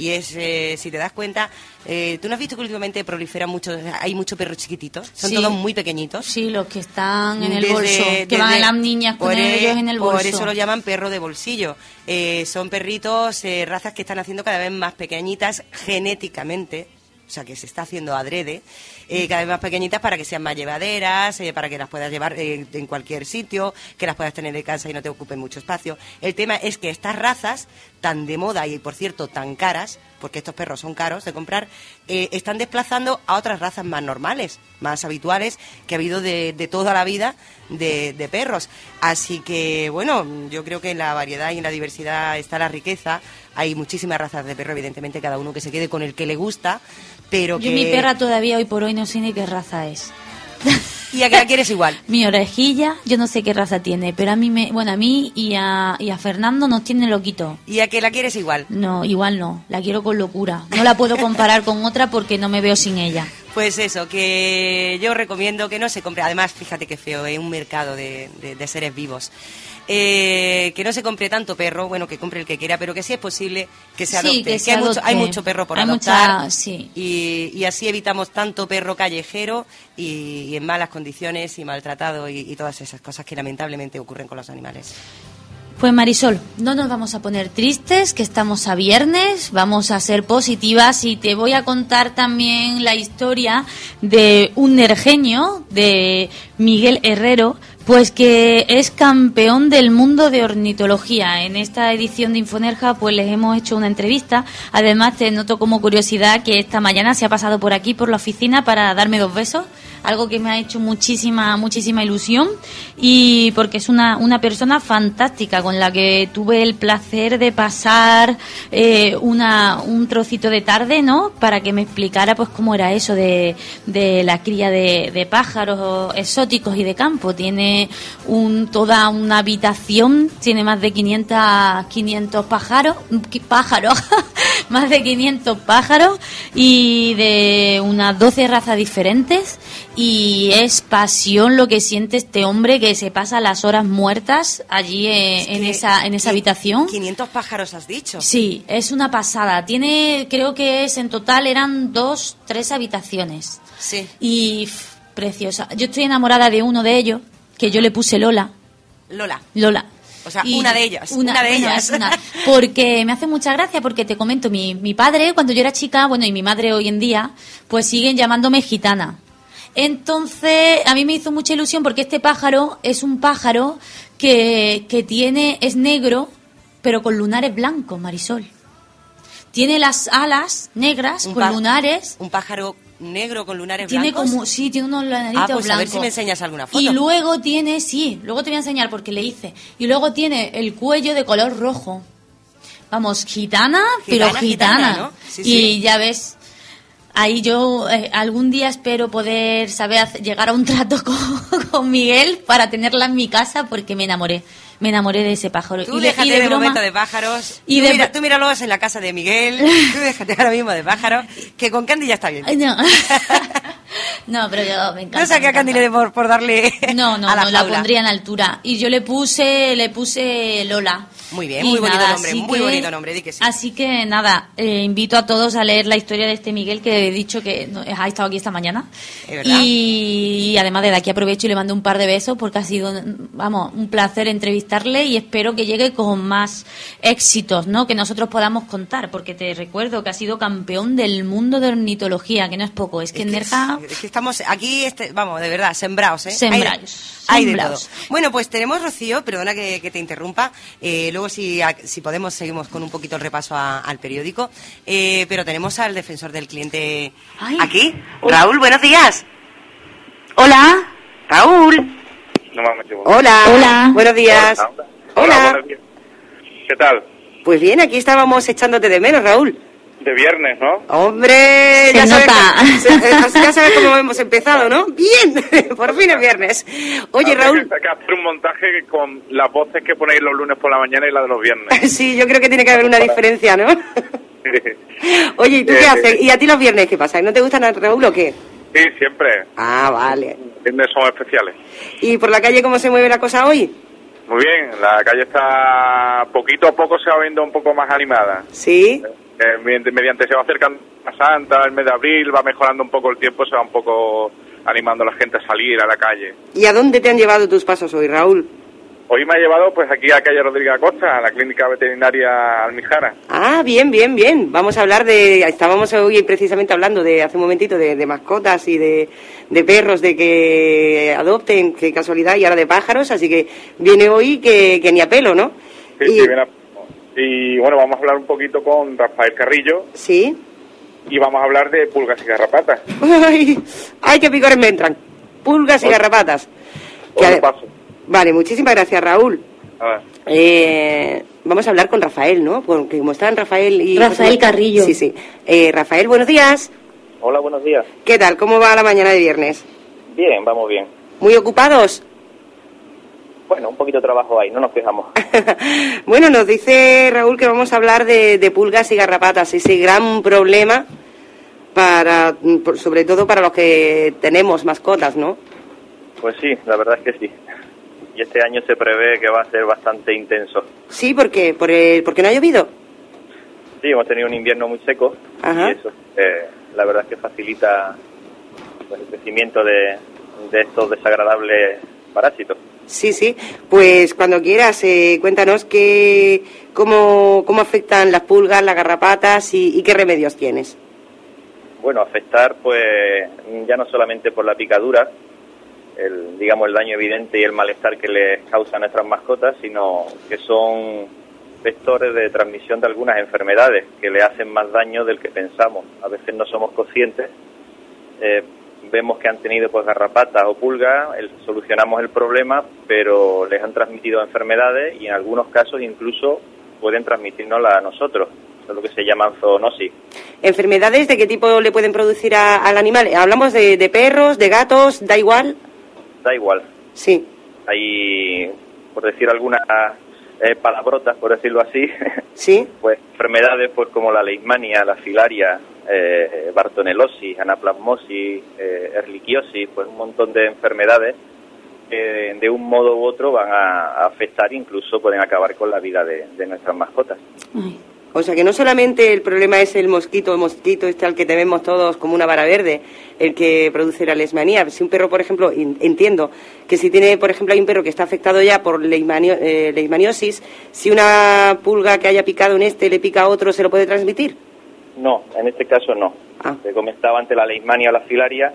Y es, eh, si te das cuenta, eh, ¿tú no has visto que últimamente proliferan mucho, hay muchos perros chiquititos? Son Sí. todos muy pequeñitos. Sí, los que están en el Desde- bolso, que desde- van las niñas con e- ellos en el bolso. Por eso lo llaman perro de bolsillo. Eh, son perritos, razas que están haciendo cada vez más pequeñitas genéticamente, o sea que se está haciendo adrede, eh, cada vez más pequeñitas para que sean más llevaderas, eh, para que las puedas llevar eh, en cualquier sitio, que las puedas tener de casa y no te ocupen mucho espacio. El tema es que estas razas, tan de moda y por cierto tan caras, porque estos perros son caros de comprar, eh, están desplazando a otras razas más normales, más habituales, que ha habido de, de toda la vida de, de perros. Así que, bueno, yo creo que en la variedad y en la diversidad está la riqueza. Hay muchísimas razas de perro, evidentemente, cada uno que se quede con el que le gusta, pero Yo que... mi perra todavía hoy por hoy no sé ni qué raza es. ¿Y a qué la quieres igual? Mi orejilla, yo no sé qué raza tiene, pero a mí, me, bueno, a mí y a, y a Fernando nos tiene loquito. ¿Y a qué la quieres igual? No, igual no, la quiero con locura. No la puedo comparar con otra porque no me veo sin ella. Pues eso, que yo recomiendo que no se compre. Además, fíjate qué feo, es un mercado de, de- de seres vivos. Eh, que no se compre tanto perro, bueno, que compre el que quiera, pero que si es posible que se Sí, adopte. que se hay, mucho, hay adopte. mucho perro por Hay adoptar. mucha- sí. y, y así evitamos tanto perro callejero y, y en malas condiciones y maltratado y, y todas esas cosas que lamentablemente ocurren con los animales. Pues Marisol, no nos vamos a poner tristes, que estamos a viernes, vamos a ser positivas y te voy a contar también la historia de un nergenio, de Miguel Herrero, Pues que es campeón del mundo de ornitología. En esta edición de Infonerja pues les hemos hecho una entrevista. Además te noto como curiosidad que esta mañana se ha pasado por aquí por la oficina para darme dos besos, algo que me ha hecho muchísima muchísima ilusión y porque es una, una persona fantástica con la que tuve el placer de pasar eh, una, un trocito de tarde, ¿no? Para que me explicara pues cómo era eso de, de la cría de, de pájaros exóticos y de campo. Tiene un, toda una habitación, tiene más de 500, 500 pájaros, pájaros, más de 500 pájaros y de unas 12 razas diferentes y es pasión lo que siente este hombre que se pasa las horas muertas allí eh, en, que esa, en esa habitación. 500 pájaros has dicho. Sí, es una pasada. Tiene, creo que es en total eran dos, tres habitaciones. Sí. Y pff, preciosa. Yo estoy enamorada de uno de ellos, que yo le puse Lola. Lola. Lola. O sea, Y una de ellas. Una, de bueno, ellas. una- porque me hace mucha gracia, porque te comento, mi, mi padre, cuando yo era chica, bueno, y mi madre hoy en día, pues siguen llamándome gitana. Entonces, a mí me hizo mucha ilusión porque este pájaro es un pájaro que, que tiene, es negro, pero con lunares blancos, Marisol. Tiene las alas negras Un con lunares. Un pájaro negro con lunares Tiene blancos. como, sí, tiene unos lunaritos Ah, pues blancos. a ver si me enseñas alguna foto. Y luego tiene, sí, luego te voy a enseñar porque le hice. Y luego tiene el cuello de color rojo. Vamos, gitana, pero Gitana, gitana. gitana, ¿no? Sí, y sí. ya ves, ahí yo eh, algún día espero poder saber llegar a un trato con, con Miguel para tenerla en mi casa porque me enamoré. Me enamoré de ese pájaro. Tú y de, déjate y de, de broma- momento de pájaros. y tú, de- mira, tú míralos en la casa de Miguel. tú déjate ahora mismo de pájaros. Que con Candy ya está bien. No. no, pero yo me encanta. No saqué a Candy encanta. por, por darle No, no, a la no, la pondría en altura. Y yo le puse, le puse Lola. Muy bien, muy bonito nada, nombre, muy que- bonito nombre, di que sí. Así que nada, eh, invito a todos a leer la historia de este Miguel que he dicho que no- ha estado aquí esta mañana. Es verdad. Y, y además desde aquí aprovecho y le mando un par de besos porque ha sido, vamos, un placer entrevistarle y espero que llegue con más éxitos, ¿no? Que nosotros podamos contar, porque te recuerdo que ha sido campeón del mundo de ornitología, que no es poco, es que en Nerja Es que estamos aquí, este, vamos, de verdad, sembrados, ¿eh? Sembraos, Hay, hay de sembraos. todo. Bueno, pues tenemos, Rocío, perdona que, que te interrumpa, eh, luego si, a- si podemos seguimos con un poquito el repaso a- al periódico, eh, pero tenemos al defensor del cliente aquí. Raúl, buenos días. Hola. Raúl. No. Hola. Hola. Buenos días. Hola. Hola. buenos días. ¿Qué tal? Pues bien, aquí estábamos echándote de menos, Raúl. De viernes, ¿no? Hombre, Se ya sabes, nota. se- ya sabes cómo hemos empezado, ¿no? Bien, por fin es viernes. Oye, Raúl, Hay que hacer un montaje con las voces que ponéis los lunes por la mañana y la de los viernes. sí, yo creo que tiene que haber una diferencia, ¿no? Oye, ¿y tú qué Eh, haces? ¿Y a ti los viernes qué pasa? ¿No te gustan a Raúl o qué? Sí, siempre. Ah, vale. Viernes son especiales. ¿Y por la calle cómo se mueve la cosa hoy? Muy bien, la calle está poquito a poco se va viendo un poco más animada. Sí. Eh, mediante, mediante se va acercando a Santa, el mes de abril, va mejorando un poco el tiempo, se va un poco animando a la gente a salir a la calle. ¿Y a dónde te han llevado tus pasos hoy, Raúl? Hoy me ha llevado pues aquí a calle Rodríguez Acosta, a la clínica veterinaria Almijara. Ah, bien, bien, bien. Vamos a hablar de... Estábamos hoy precisamente hablando de hace un momentito de, de mascotas y de, de perros, de que adopten, qué casualidad, y ahora de pájaros, así que viene hoy que, que ni a pelo, ¿no? Sí, sí, bien a- Y bueno, vamos a hablar un poquito con Rafael Carrillo Sí. y vamos a hablar de pulgas y garrapatas. Ay, ay, qué picores me entran. Pulgas y garrapatas. Que paso. Vale, muchísimas gracias, Raúl. A ver. Eh, vamos a hablar con Rafael, ¿no? Porque como están Rafael y... Rafael Carrillo. Sí, sí. Eh, Rafael, buenos días. Hola, buenos días. ¿Qué tal? ¿Cómo va la mañana de viernes? Bien, vamos bien. ¿Muy ocupados? Bueno, un poquito de trabajo hay, no nos quejamos. Bueno, nos dice Raúl que vamos a hablar de, de pulgas y garrapatas, ese gran problema para, sobre todo para los que tenemos mascotas, ¿no? Pues sí, la verdad es que sí. Y este año se prevé que va a ser bastante intenso. Sí, ¿por qué? ¿Por el, ¿Porque no ha llovido? Sí, hemos tenido un invierno muy seco Ajá. y eso eh, la verdad es que facilita el crecimiento de, de estos desagradables parásitos. Sí, sí. Pues cuando quieras, eh, cuéntanos qué, cómo, cómo afectan las pulgas, las garrapatas y, y qué remedios tienes. Bueno, afectar pues ya no solamente por la picadura, el, digamos, el daño evidente y el malestar que les causa a nuestras mascotas, sino que son vectores de transmisión de algunas enfermedades que le hacen más daño del que pensamos. A veces no somos conscientes, eh, vemos que han tenido pues garrapatas o pulgas, el- solucionamos el problema, pero les han transmitido enfermedades y en algunos casos incluso pueden transmitirnosla a nosotros. Eso es lo que se llama zoonosis. ¿Enfermedades de qué tipo le pueden producir a- al animal? Hablamos de, de perros, de gatos, da igual. Da igual. Sí. Hay, por decir algunas eh, palabrotas, por decirlo así, Sí. pues enfermedades pues como la leishmania, la filaria, eh, bartonelosis, anaplasmosis, eh, erliquiosis, pues un montón de enfermedades que de un modo u otro van a, afectar, incluso pueden acabar con la vida de, de nuestras mascotas. O sea que no solamente el problema es el mosquito, el mosquito este al que tememos todos como una vara verde, el que produce la lesmanía. Si un perro, por ejemplo, entiendo que si tiene, por ejemplo, hay un perro que está afectado ya por leishmanio- eh, leishmaniosis, si una pulga que haya picado en este le pica a otro, ¿se lo puede transmitir? No, en este caso no. Te comentaba antes la leishmania o la filaria,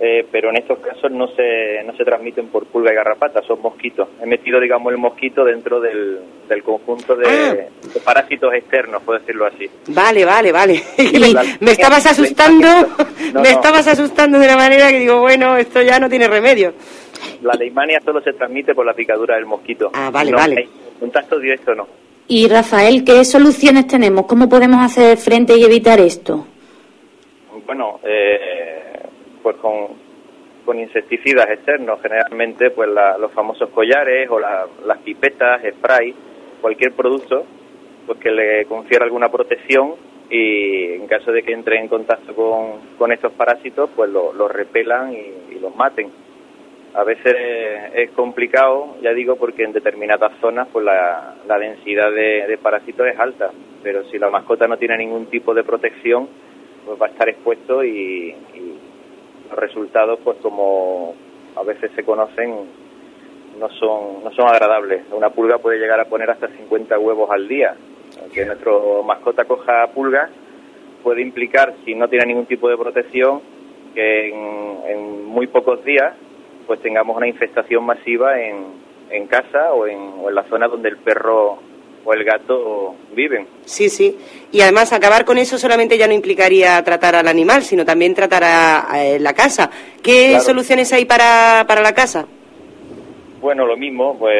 eh, pero en estos casos no se, no se transmiten por pulga y garrapata, son mosquitos. He metido, digamos, el mosquito dentro del, del conjunto de, de parásitos externos, por decirlo así. Vale, vale, vale. La- me estabas No, asustando, me no. estabas asustando de una manera que digo, bueno, esto ya no tiene remedio. La leishmania solo se transmite por la picadura del mosquito. Ah, vale, No vale. hay contacto directo no. Y Rafael, ¿qué soluciones tenemos? ¿Cómo podemos hacer frente y evitar esto? Bueno, eh, pues con, con insecticidas externos, generalmente pues la- los famosos collares o la- las pipetas, spray, cualquier producto pues que le confiera alguna protección y en caso de que entre en contacto con, con estos parásitos pues lo- los repelan y, y los maten. A veces es complicado, ya digo, porque en determinadas zonas pues la, la densidad de, de parásitos es alta, pero si la mascota no tiene ningún tipo de protección, pues va a estar expuesto y, y los resultados, pues como a veces se conocen, no son, no son agradables. Una pulga puede llegar a poner hasta 50 huevos al día. Que nuestro mascota coja pulgas puede implicar, si no tiene ningún tipo de protección, que en, en muy pocos días pues tengamos una infestación masiva en, en casa o en, o en la zona donde el perro o el gato viven. Sí, sí. Y además acabar con eso solamente ya no implicaría tratar al animal, sino también tratar a, a la casa. ¿Qué Claro. soluciones hay para, para la casa? Bueno, lo mismo, pues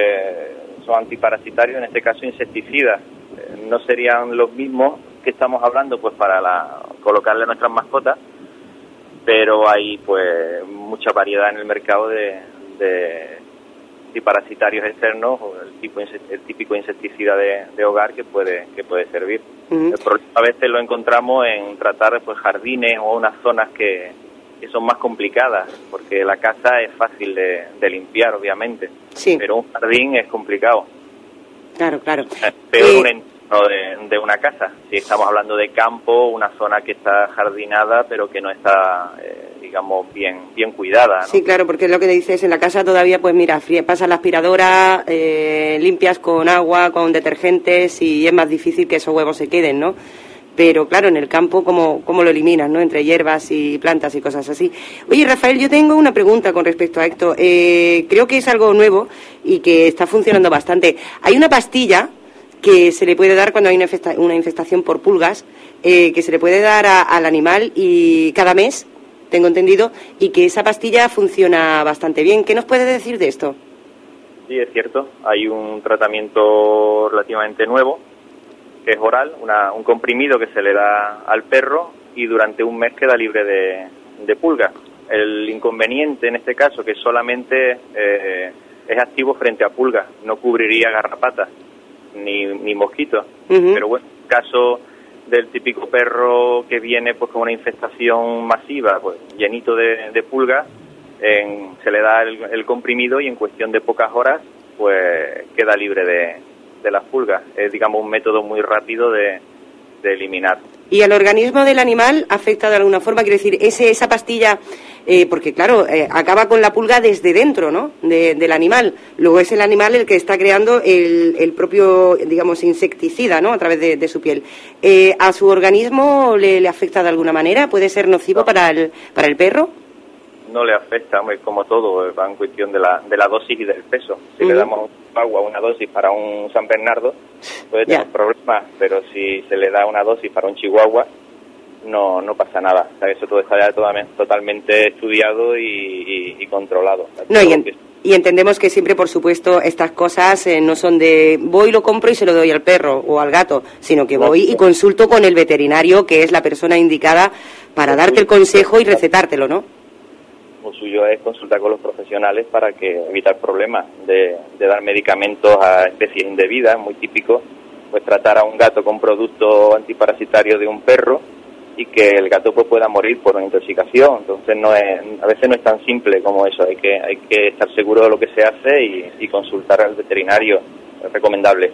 son antiparasitarios, en este caso insecticidas. Eh, No serían los mismos que estamos hablando pues para la, colocarle a nuestras mascotas, pero hay pues mucha variedad en el mercado de, de antiparasitarios externos o el, tipo, el típico insecticida de, de hogar que puede, que puede servir. El problema a veces lo encontramos en tratar pues jardines o unas zonas que, que son más complicadas, porque la casa es fácil de, de limpiar, obviamente, Sí. pero un jardín es complicado. Claro, claro. Peor Eh, un entorno de, de una casa. Si estamos hablando de campo, una zona que está jardinada, pero que no está, eh, digamos, bien, bien cuidada. ¿no? Sí, claro, porque es lo que dices, en la casa todavía, pues mira, pasas la aspiradora, eh, limpias con agua, con detergentes y es más difícil que esos huevos se queden, ¿no? Pero claro, en el campo, ¿cómo, cómo lo eliminas, no? Entre hierbas y plantas y cosas así. Oye, Rafael, yo tengo una pregunta con respecto a esto. Eh, creo que es algo nuevo y que está funcionando bastante. Hay una pastilla que se le puede dar cuando hay una, una infestación por pulgas, eh, que se le puede dar a- al animal y cada mes, tengo entendido, y que esa pastilla funciona bastante bien. ¿Qué nos puede decir de esto? Sí, es cierto. Hay un tratamiento relativamente nuevo, que es oral, una- un comprimido que se le da al perro y durante un mes queda libre de, de pulgas. El inconveniente en este caso que solamente eh, es activo frente a pulgas, no cubriría garrapatas ni, ni mosquitos. Pero bueno, caso del típico perro que viene pues con una infestación masiva, pues llenito de, de pulgas, en- se le da el, el comprimido y en cuestión de pocas horas pues queda libre de, de las pulgas. Es digamos un método muy rápido de, de eliminar. ¿Y al organismo del animal afecta de alguna forma? Quiero decir, ese, esa pastilla, eh, porque claro, eh, acaba con la pulga desde dentro, ¿no? De- del animal. Luego es el animal el que está creando el, el propio, digamos, insecticida, ¿no? A través de, su piel. Eh, ¿A su organismo le, le afecta de alguna manera? ¿Puede ser nocivo para el, para el perro? No le afecta, hombre, como todo, va en cuestión de la, de la dosis y del peso. Si le Ujú. damos agua una dosis para un San Bernardo, puede tener problemas, pero si se le da una dosis para un Chihuahua, no, no pasa nada. O sea, eso todo está ya totalmente, totalmente estudiado y, y- y controlado. No, y, en- y entendemos que siempre, por supuesto, estas cosas eh, no son de voy, lo compro y se lo doy al perro o al gato, sino que voy y consulto con el veterinario, que es la persona indicada para darte el consejo y recetártelo, ¿no? Lo suyo es consultar con los profesionales para que evitar problemas de, de dar medicamentos a especies indebidas, muy típico, pues tratar a un gato con producto antiparasitario de un perro y que el gato pues pueda morir por una intoxicación. Entonces no es, a veces no es tan simple como eso, hay que, hay que estar seguro de lo que se hace y, y consultar al veterinario, es recomendable.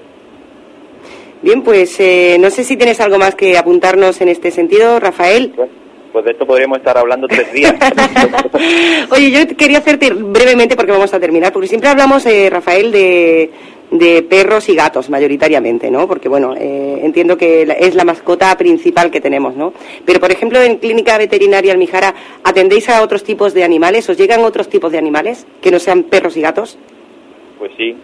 Bien, pues eh, no sé si tienes algo más que apuntarnos en este sentido, Rafael. Pues de esto podríamos estar hablando tres días. Oye, yo quería hacerte brevemente, porque vamos a terminar, porque siempre hablamos, eh, Rafael, de, de perros y gatos, mayoritariamente, ¿no? Porque, bueno, eh, entiendo que es la mascota principal que tenemos, ¿no? Pero, por ejemplo, en Clínica Veterinaria Almijara, ¿atendéis a otros tipos de animales? ¿Os llegan otros tipos de animales que no sean perros y gatos? Pues sí.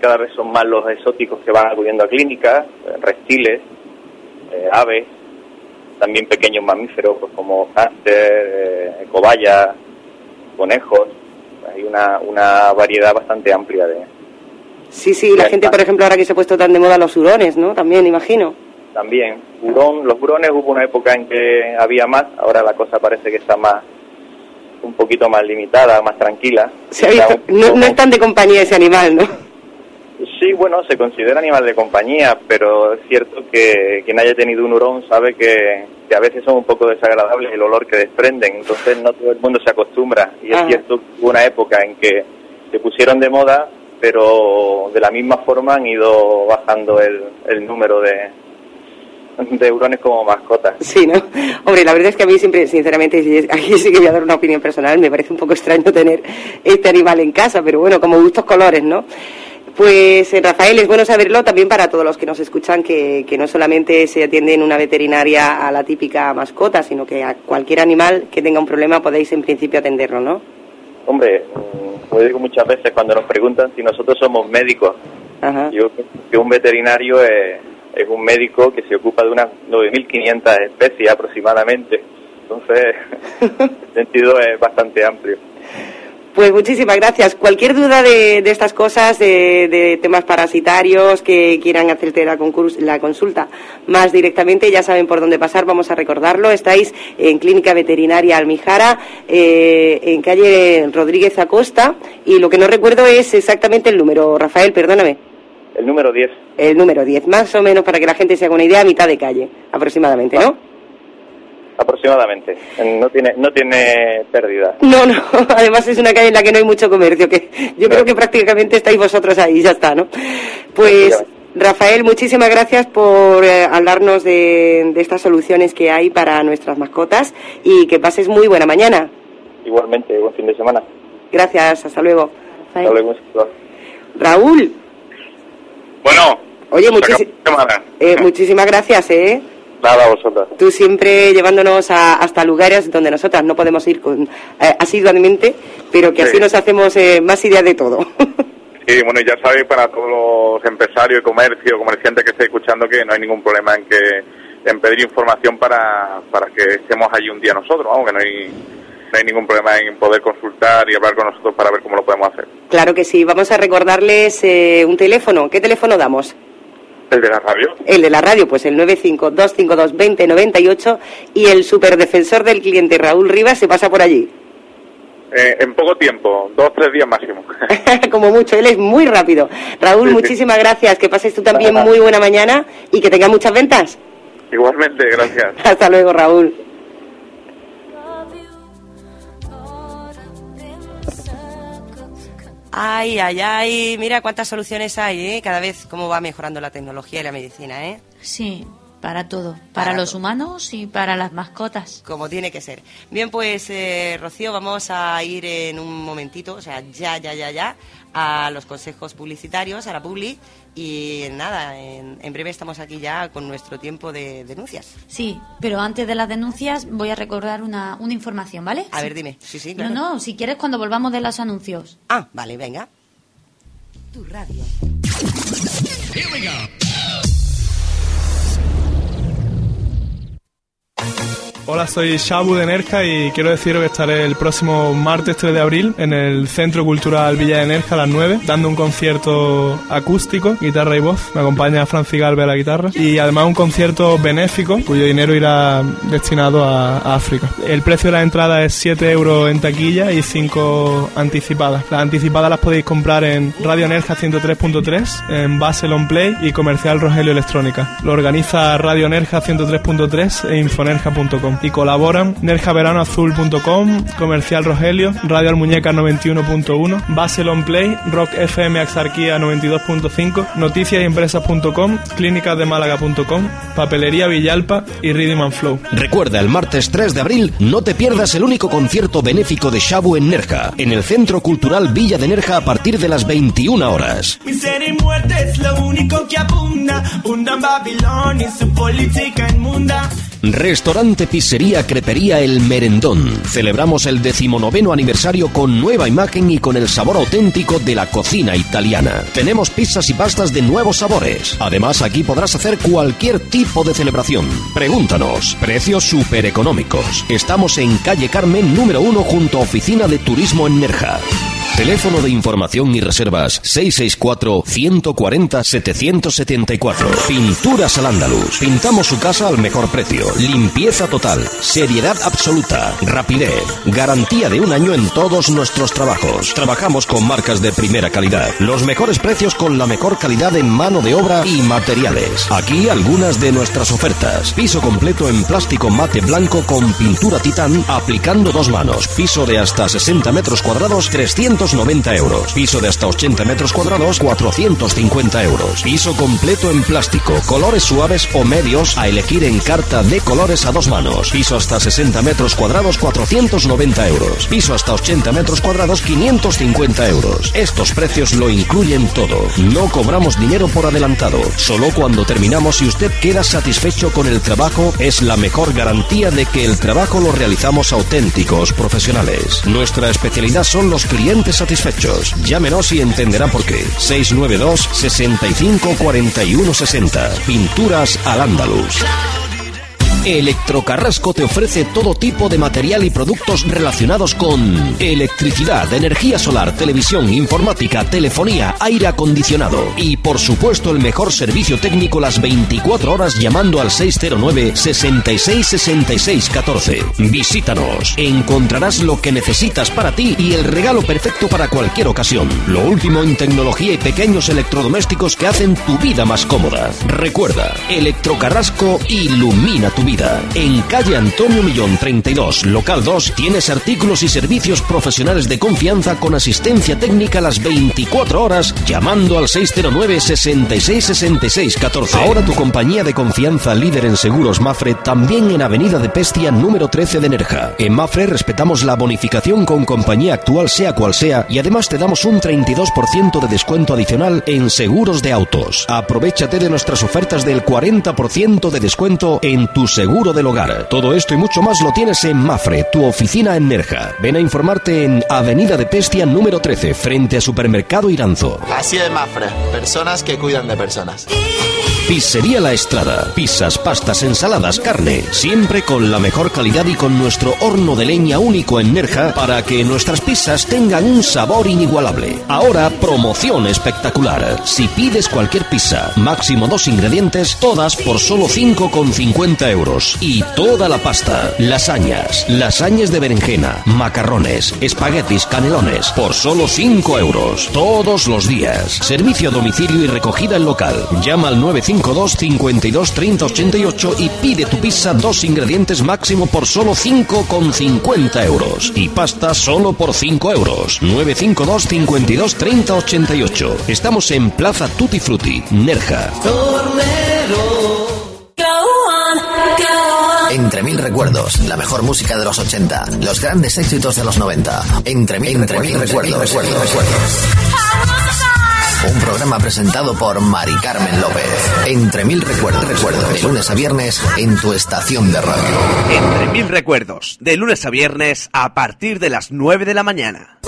Cada vez son más los exóticos que van acudiendo a clínicas, eh, reptiles, eh, aves, también pequeños mamíferos pues como hámster, eh, cobayas, conejos. Hay una, una variedad bastante amplia de Sí, sí, la gente, por ejemplo, ahora que se ha puesto tan de moda los hurones, ¿no? También, imagino. también. Hurón, los hurones hubo una época en que había más, ahora la cosa parece que está más un poquito más limitada, más tranquila. Se ha Está visto- un no, no es tan de compañía ese animal, ¿no? Sí, bueno, se considera animal de compañía, pero es cierto que quien haya tenido un hurón sabe que, que a veces son un poco desagradables el olor que desprenden, entonces no todo el mundo se acostumbra. Y es cierto que hubo una época en que se pusieron de moda, pero de la misma forma han ido bajando el, el número de, de hurones como mascotas. Sí, ¿no? Hombre, la verdad es que a mí siempre, sinceramente, aquí sí que voy a dar una opinión personal, me parece un poco extraño tener este animal en casa, pero bueno, como gustos colores, ¿no? Pues eh, Rafael, es bueno saberlo también para todos los que nos escuchan que, que no solamente se atiende en una veterinaria a la típica mascota, sino que a cualquier animal que tenga un problema podéis en principio atenderlo, ¿no? Hombre, mm, como digo muchas veces cuando nos preguntan si nosotros somos médicos, Ajá. Yo creo que un veterinario es, es un médico que se ocupa de unas 9.500 especies aproximadamente. Entonces, el sentido es bastante amplio. Pues muchísimas gracias. Cualquier duda de, de estas cosas, de, de temas parasitarios, que quieran hacerte la, concurs- la consulta más directamente, ya saben por dónde pasar, vamos a recordarlo. Estáis en Clínica Veterinaria Almijara, eh, en calle Rodríguez Acosta, y lo que no recuerdo es exactamente el número. Rafael, perdóname. El número 10. El número 10, más o menos para que la gente se haga una idea, a mitad de calle, aproximadamente, ¿no? Aproximadamente. No tiene, no tiene pérdida. No, no, además es una calle en la que no hay mucho comercio, que yo creo que prácticamente estáis vosotros ahí, ya está, ¿no? Pues Rafael, muchísimas gracias por eh, hablarnos de, de estas soluciones que hay para nuestras mascotas y que pases muy buena mañana. Igualmente, buen fin de semana. Gracias, hasta luego. Hasta luego. Raúl, Bueno, oye, semana. eh, muchísimas gracias, ¿eh? Nada, a vosotros. Tú siempre llevándonos a- hasta lugares donde nosotras no podemos ir con, eh, asiduamente, pero que así Sí. nos hacemos eh, más idea de todo. Sí, bueno, ya sabéis para todos los empresarios y comercio, comerciantes que estéis escuchando que no hay ningún problema en que en pedir información para, para que estemos allí un día nosotros, vamos, que no hay, no hay ningún problema en poder consultar y hablar con nosotros para ver cómo lo podemos hacer. Claro que sí. Vamos a recordarles eh, un teléfono. ¿Qué teléfono damos? El de la radio. El de la radio, pues el 952522098 y el superdefensor del cliente Raúl Rivas se pasa por allí. Eh, en poco tiempo, dos, tres días máximo. Como mucho, él es muy rápido. Raúl, Sí, sí. muchísimas gracias. Que pases tú también Nada. muy buena mañana y que tengas muchas ventas. Igualmente, gracias. Hasta luego, Raúl. Ay, ay, ay, mira cuántas soluciones hay, ¿eh? Cada vez cómo va mejorando la tecnología y la medicina, ¿eh? Sí. para todo, para, Para los todo. humanos y para las mascotas. Como tiene que ser. Bien, pues eh, Rocío, vamos a ir en un momentito, o sea, ya, ya, ya, ya, a los consejos publicitarios, a la publi. Y nada, en, en breve estamos aquí ya con nuestro tiempo de denuncias. Sí, pero antes de las denuncias voy a recordar una, una información, ¿vale? A Sí. ver, dime. Sí, sí, No, claro. no, si quieres cuando volvamos de los anuncios. Ah, vale, venga. Tu radio. Hola, soy Shabu de Nerja y quiero deciros que estaré el próximo martes 3 de abril en el Centro Cultural Villa de Nerja a las 9, dando un concierto acústico, guitarra y voz. Me acompaña Franci Galve a la guitarra y además un concierto benéfico cuyo dinero irá destinado a, África. El precio de la entrada es 7 euros en taquilla y 5 anticipadas. Las anticipadas las podéis comprar en Radio Nerja 103.3, en Basel On Play y Comercial Rogelio Electrónica. Lo organiza Radio Nerja 103.3 e Infonerja.com y colaboran nerjaveranoazul.com, Comercial Rogelio, Radio Almuñeca 91.1, Basel On Play, Rock FM Axarquía 92.5, noticiasempresas.com, clínicasdemálaga.com, Papelería Villalpa y Rhythm and Flow. Recuerda, el martes 3 de abril no te pierdas el único concierto benéfico de Shabu en Nerja, en el Centro Cultural Villa de Nerja a partir de las 21 horas. Miseria y muerte es lo único que abunda. Abunda en Babilón y su política inmunda. Restaurante Pizzería Crepería El Merendón. Celebramos el decimonoveno aniversario con nueva imagen y con el sabor auténtico de la cocina italiana. Tenemos pizzas y pastas de nuevos sabores. Además, aquí podrás hacer cualquier tipo de celebración. Pregúntanos. Precios súper económicos. Estamos en calle Carmen número 1 junto a Oficina de Turismo en Nerja. Teléfono de información y reservas 664-140-774. Pinturas al Andaluz. Pintamos su casa al mejor precio. Limpieza total. Seriedad absoluta. Rapidez. Garantía de un año en todos nuestros trabajos. Trabajamos con marcas de primera calidad. Los mejores precios con la mejor calidad en mano de obra y materiales. Aquí algunas de nuestras ofertas. Piso completo en plástico mate blanco con pintura titán aplicando dos manos. Piso de hasta 60 metros cuadrados 390 euros. Piso de hasta 80 metros cuadrados 450 euros. Piso completo en plástico. Colores suaves o medios a elegir en carta de colores a dos manos. Piso hasta 60 metros cuadrados 490 euros. Piso hasta 80 metros cuadrados 550 euros. Estos precios lo incluyen todo. No cobramos dinero por adelantado. Solo cuando terminamos y usted queda satisfecho con el trabajo es la mejor garantía de que el trabajo lo realizamos auténticos profesionales. Nuestra especialidad son los clientes satisfechos. Llámenos y entenderá por qué. 692 65 41 60. Pinturas al Andaluz. Electrocarrasco te ofrece todo tipo de material y productos relacionados con electricidad, energía solar, televisión, informática, telefonía, aire acondicionado y por supuesto el mejor servicio técnico las 24 horas llamando al 609 66 66 14. Visítanos, encontrarás lo que necesitas para ti y el regalo perfecto para cualquier ocasión. Lo último en tecnología y pequeños electrodomésticos que hacen tu vida más cómoda. Recuerda, Electrocarrasco ilumina tu vida. En calle Antonio Millón 32, local 2, tienes artículos y servicios profesionales de confianza con asistencia técnica las 24 horas llamando al 609 66 66 14. Ahora tu compañía de confianza líder en seguros Mafre también en Avenida de Pestia número 13 de Nerja. En Mafre respetamos la bonificación con compañía actual sea cual sea y además te damos un 32% de descuento adicional en seguros de autos. Aprovechate de nuestras ofertas del 40% de descuento en tu seguro del hogar. Todo esto y mucho más lo tienes en Mafre, tu oficina en Nerja. Ven a informarte en Avenida de Pestia número 13, frente a Supermercado Iranzo. Así de Mafre, personas que cuidan de personas. Pizzería La Estrada. Pizzas, pastas, ensaladas, carne. Siempre con la mejor calidad y con nuestro horno de leña único en Nerja para que nuestras pizzas tengan un sabor inigualable. Ahora, promoción espectacular. Si pides cualquier pizza, máximo dos ingredientes, todas por solo 5,50 Y toda la pasta. Lasañas, lasañas de berenjena, macarrones, espaguetis, canelones, por solo 5 euros. Todos los días. Servicio a domicilio y recogida en local. Llama al 952 52 30 88 y pide tu pizza dos ingredientes máximo por solo 5,50 euros. Y pasta solo por 5 euros. 952 52 30 88. Estamos en Plaza Tutti Frutti, Nerja. Recuerdos, la mejor música de los 80, los grandes éxitos de los 90. Entre mil, entre mil recuerdos, recuerdos, recuerdos. Un programa presentado por Mari Carmen López. Entre mil recuerdos, recuerdos. De lunes a viernes en tu estación de radio. Entre mil recuerdos, de lunes a viernes a partir de las 9 de la mañana.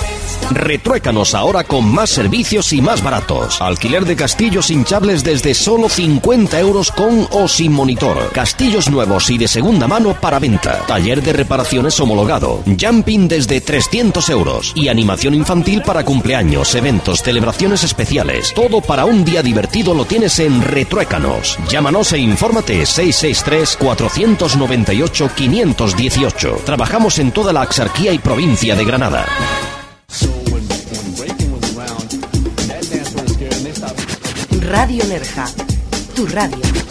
Retruécanos ahora con más servicios y más baratos. Alquiler de castillos hinchables desde solo 50 euros con o sin monitor. Castillos nuevos y de segunda mano para venta. Taller de reparaciones homologado. Jumping desde 300 euros. Y animación infantil para cumpleaños, eventos, celebraciones especiales. Todo para un día divertido lo tienes en Retruécanos. Llámanos e infórmate 663-498-518. Trabajamos en toda la Axarquía y provincia de Granada. Radio Nerja, tu radio.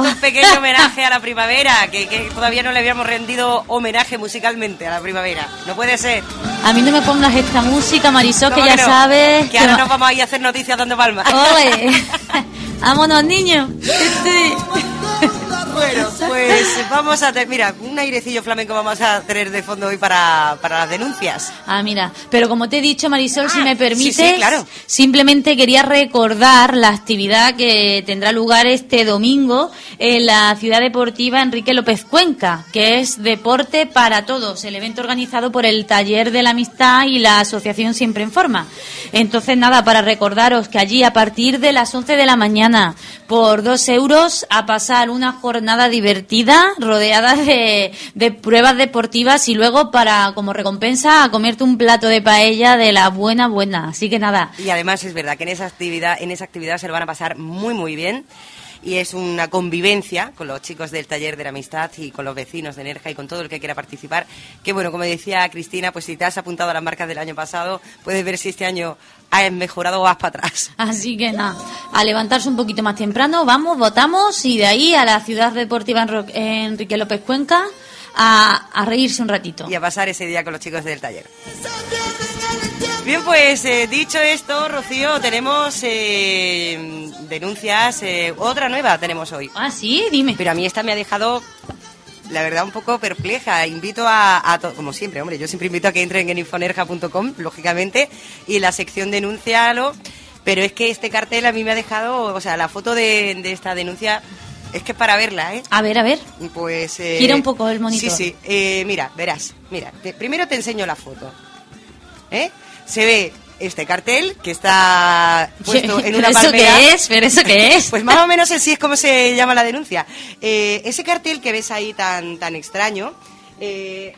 Un pequeño homenaje a la primavera, que, que todavía no le habíamos rendido homenaje musicalmente a la primavera. No puede ser. A mí no me pongas esta música, Marisol, que ¿Cómo ya no? sabes. Que ahora nos vamos a ir a hacer noticias dando palmas. Ole. Vámonos, niños. pues vamos a tener, mira, un airecillo flamenco vamos a tener de fondo hoy para, para las denuncias. Ah, mira, pero como te he dicho, Marisol, si me permites, sí, claro. simplemente quería recordar la actividad que tendrá lugar este domingo en la ciudad deportiva Enrique López Cuenca, que es Deporte para Todos, el evento organizado por el Taller de la Amistad y la Asociación Siempre en Forma. Entonces, nada, para recordaros que allí a partir de las 11 de la mañana, por dos euros, a pasar una jornada divertida, rodeada de, de pruebas deportivas y luego para, como recompensa, a comerte un plato de paella de la buena buena. Así que nada, Y además es verdad que en esa actividad, en esa actividad se lo van a pasar muy muy bien. Y es una convivencia con los chicos del taller de la amistad y con los vecinos de Nerja y con todo el que quiera participar. Que bueno, como decía Cristina, pues si te has apuntado a las marcas del año pasado, puedes ver si este año has mejorado o vas para atrás. Así que nada, a levantarse un poquito más temprano, vamos, votamos y de ahí a la ciudad deportiva Enrique López Cuenca a, a reírse un ratito. Y a pasar ese día con los chicos del taller. Bien, pues eh, dicho esto, Rocío, tenemos eh, denuncias. eh, otra nueva tenemos hoy. Ah, sí, dime. Pero a mí esta me ha dejado, la verdad, un poco perpleja. Invito a, a como siempre, hombre, yo siempre invito a que entren en infonerja.com, lógicamente, y en la sección denúncialo. Pero es que este cartel a mí me ha dejado, o sea, la foto de, de esta denuncia es que es para verla, ¿eh? A ver, a ver. Pues. eh, Gira un poco el monitor. Sí, sí. Eh, mira, verás. Mira, te- primero te enseño la foto. ¿Eh? Se ve este cartel que está puesto en ¿Pero una eso palmera. qué es? ¿Pero eso qué es? Pues más o menos así es como se llama la denuncia. Eh, ese cartel que ves ahí tan, tan extraño, eh,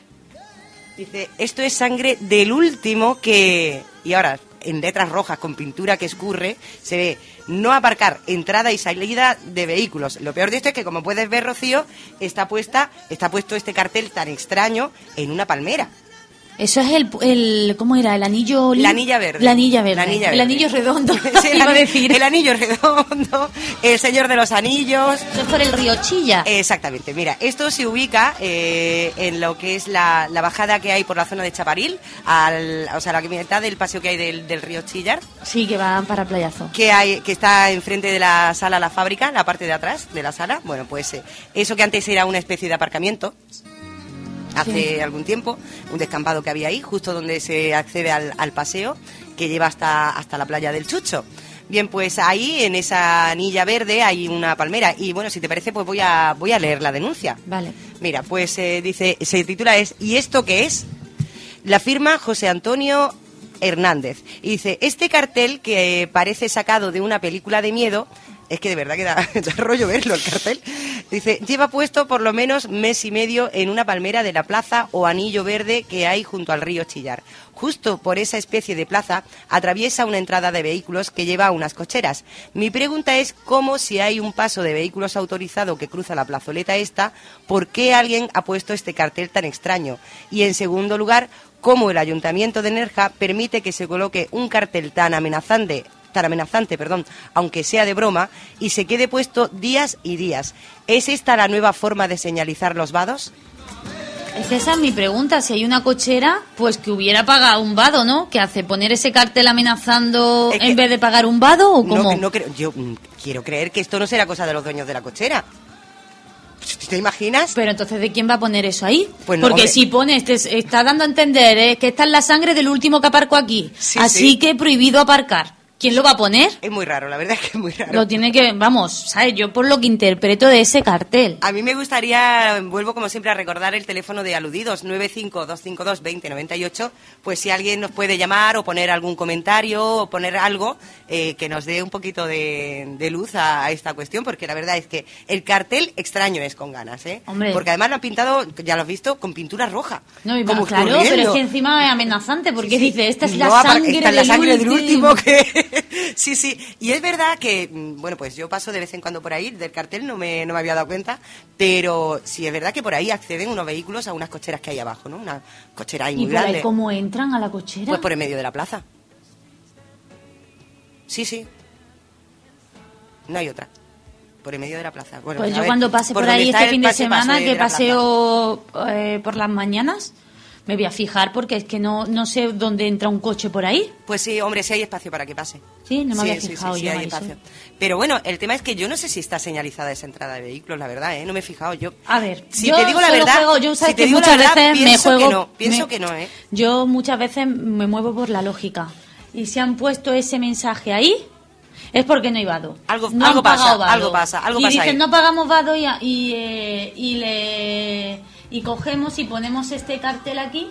dice, esto es sangre del último que... Y ahora, en letras rojas con pintura que escurre, se ve no aparcar entrada y salida de vehículos. Lo peor de esto es que, como puedes ver, Rocío, está, puesta, está puesto este cartel tan extraño en una palmera. Eso es el, el ¿cómo era? El anillo... La anilla verde. La anilla verde. La anilla El anillo redondo. Sí, el, iba a ani- decir. el anillo redondo, el señor de los anillos. Eso es por el río Chilla. Exactamente, mira, esto se ubica eh, en lo que es la, la bajada que hay por la zona de Chaparil, al, o sea, la mitad del paseo que hay del, del río Chillar, Sí, que van para playazo. que, hay, que está enfrente de la sala La Fábrica, la parte de atrás de la sala. Bueno, pues eh, eso que antes era una especie de aparcamiento, hace Sí. algún tiempo, un descampado que había ahí, justo donde se accede al, al paseo, que lleva hasta, hasta la playa del Chucho. Bien, pues ahí en esa anilla verde hay una palmera y bueno, si te parece, pues voy a, voy a leer la denuncia. Vale. Mira, pues eh, dice, se titula es ¿Y esto qué es? La firma José Antonio Hernández. Y dice, este cartel que parece sacado de una película de miedo, es que de verdad que da, da rollo verlo el cartel, Dice, lleva puesto por lo menos mes y medio en una palmera de la plaza o anillo verde que hay junto al río Chillar. Justo por esa especie de plaza atraviesa una entrada de vehículos que lleva unas cocheras. Mi pregunta es cómo si hay un paso de vehículos autorizado que cruza la plazoleta esta, ¿por qué alguien ha puesto este cartel tan extraño? Y en segundo lugar, cómo el Ayuntamiento de Nerja permite que se coloque un cartel tan amenazante tan amenazante, perdón, aunque sea de broma, y se quede puesto días y días. ¿Es esta la nueva forma de señalizar los vados? Es que esa es mi pregunta. Si hay una cochera, pues que hubiera pagado un vado, ¿no? ¿Qué hace? ¿Poner ese cartel amenazando Es que- en vez de pagar un vado o cómo? No, no creo, yo mm, quiero creer que esto no será cosa de los dueños de la cochera. ¿Te imaginas? Pero entonces, ¿de quién va a poner eso ahí? Pues no, Porque hombre. si pone, este, está dando a entender ¿eh? que esta es la sangre del último que aparcó aquí. Sí, Así sí. que prohibido aparcar. ¿Quién lo va a poner? Es muy raro, la verdad es que es muy raro. Lo tiene que, vamos, ¿sabes? Yo por lo que interpreto de ese cartel. A mí me gustaría, vuelvo como siempre a recordar el teléfono de aludidos, 952522098, pues si alguien nos puede llamar o poner algún comentario o poner algo eh, que nos dé un poquito de, de luz a, a esta cuestión, porque la verdad es que el cartel extraño es con ganas, ¿eh? Hombre. Porque además lo han pintado, ya lo has visto, con pintura roja. No, y como claro, pero es que encima es amenazante porque dice, esta es la No, sangre, esta es la del, del último que... sí, sí. Y es verdad que, mm, bueno, pues yo paso de vez en cuando por ahí, del cartel no me, no me había dado cuenta, pero sí es verdad que por ahí acceden unos vehículos a unas cocheras que hay abajo, ¿no? Una cochera ahí ¿Y muy por ahí grande. cómo entran a la cochera? Pues por en medio de la plaza. Sí, sí. No hay otra. Por en medio de la plaza. Bueno, Pues yo ver, cuando pase por, donde ahí este el fin de semana, que paseo eh, por las mañanas, me voy a fijar porque es que no, no sé dónde entra un coche por ahí. Pues sí, hombre, sí hay espacio para que pase. Sí, no me Sí, había sí, fijado sí, sí, yo, hay espacio. Pero bueno, el tema es que yo no sé si está señalizada esa entrada de vehículos, la verdad, ¿eh? No me he fijado yo. A ver, Si yo te digo la verdad, juego- yo sabes si que muchas verdad, veces me juego, que no, pienso me- que no, ¿eh? Yo muchas veces me muevo por la lógica. Y si han puesto ese mensaje ahí, es porque no hay vado. Algo- no algo pasa, vado. algo pasa, algo y pasa dicen, ahí. no pagamos vado y, y, eh, y le y cogemos y ponemos este cartel aquí.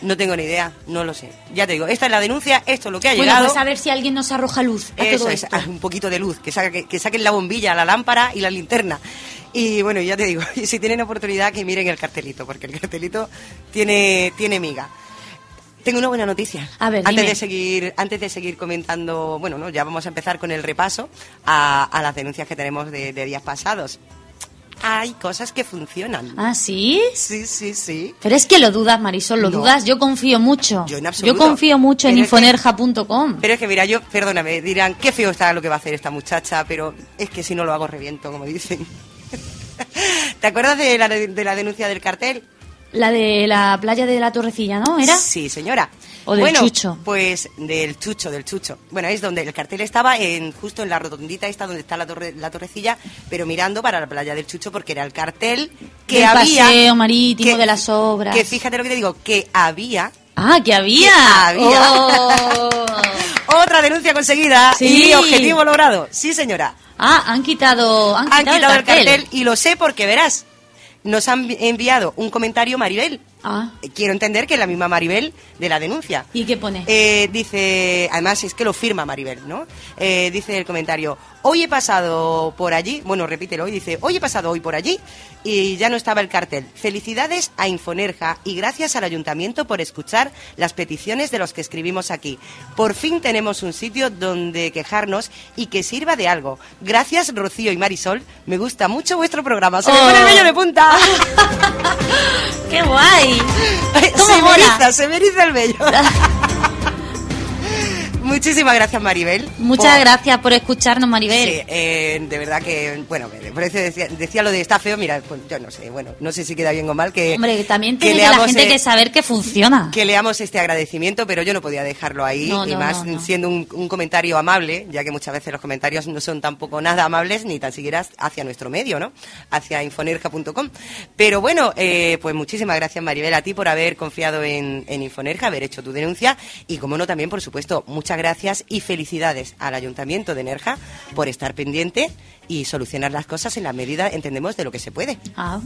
No tengo ni idea, no lo sé. Ya te digo, esta es la denuncia, esto es lo que ha Bueno, llegado. pues a ver si alguien nos arroja luz a Eso todo es, esto. un poquito de luz, que, saque- que saquen la bombilla, la lámpara y la linterna. Y bueno, ya te digo, si tienen oportunidad que miren el cartelito, porque el cartelito tiene, tiene miga. Tengo una buena noticia. A ver, antes dime. de seguir, antes de seguir comentando, bueno, no, ya vamos a empezar con el repaso a, a las denuncias que tenemos de, de días pasados. Hay cosas que funcionan. ¿Ah, sí? Sí, sí, sí. Pero es que lo dudas, Marisol, lo No. dudas. Yo confío mucho. Yo en absoluto. confío mucho en Pero es que- infonerja.com. Pero es que mira, yo, perdóname, dirán, qué feo está lo que va a hacer esta muchacha, pero es que si no lo hago reviento, como dicen. ¿Te acuerdas de la, de la denuncia del cartel? La de la playa de la Torrecilla, ¿no? ¿Era? Sí, señora. O del bueno, Chucho. Pues del chucho, del chucho. Bueno, es donde el cartel estaba en justo en la rotondita esta donde está la torre, la torrecilla, pero mirando para la playa del chucho porque era el cartel que Del había paseo marítimo que- de las obras. que fíjate lo que te digo, que había Ah, que había. Que había. Oh. otra denuncia conseguida Sí. y objetivo logrado. Sí, señora. Ah, han quitado, han Han quitado, quitado el cartel y lo sé porque verás. Nos han enviado un comentario Maribel. Ah. Quiero entender que es la misma Maribel de la denuncia. ¿Y qué pone? Eh, dice, además es que lo firma Maribel, ¿no? Eh, dice el comentario, hoy he pasado por allí, bueno, repítelo hoy, dice, hoy he pasado hoy por allí y ya no estaba el cartel. Felicidades a Infonerja y gracias al ayuntamiento por escuchar las peticiones de los que escribimos aquí. Por fin tenemos un sitio donde quejarnos y que sirva de algo. Gracias Rocío y Marisol, me gusta mucho vuestro programa. Se me Oh. pone el vello de punta. ¡Qué guay! ¿Cómo se me mola? eriza, se me eriza el vello. Muchísimas gracias Maribel. Muchas por- gracias por escucharnos, Maribel. Sí, eh, de verdad que, bueno, por eso decía, decía lo de está feo, mira, pues yo no sé, bueno, no sé si queda bien o mal que, Hombre, también que tiene que la leamos, gente eh, que saber que funciona. que leamos este agradecimiento, pero yo no podía dejarlo ahí, No, y no, más no. siendo un, un comentario amable, ya que muchas veces los comentarios no son tampoco nada amables, ni tan siquiera hacia nuestro medio, ¿no? Hacia infonerja.com. Pero bueno, eh, pues muchísimas gracias Maribel a ti por haber confiado en, en Infonerja, haber hecho tu denuncia, y como no también, por supuesto, muchas gracias y felicidades al Ayuntamiento de Nerja por estar pendiente y solucionar las cosas en la medida, entendemos, de lo que se puede. Ah.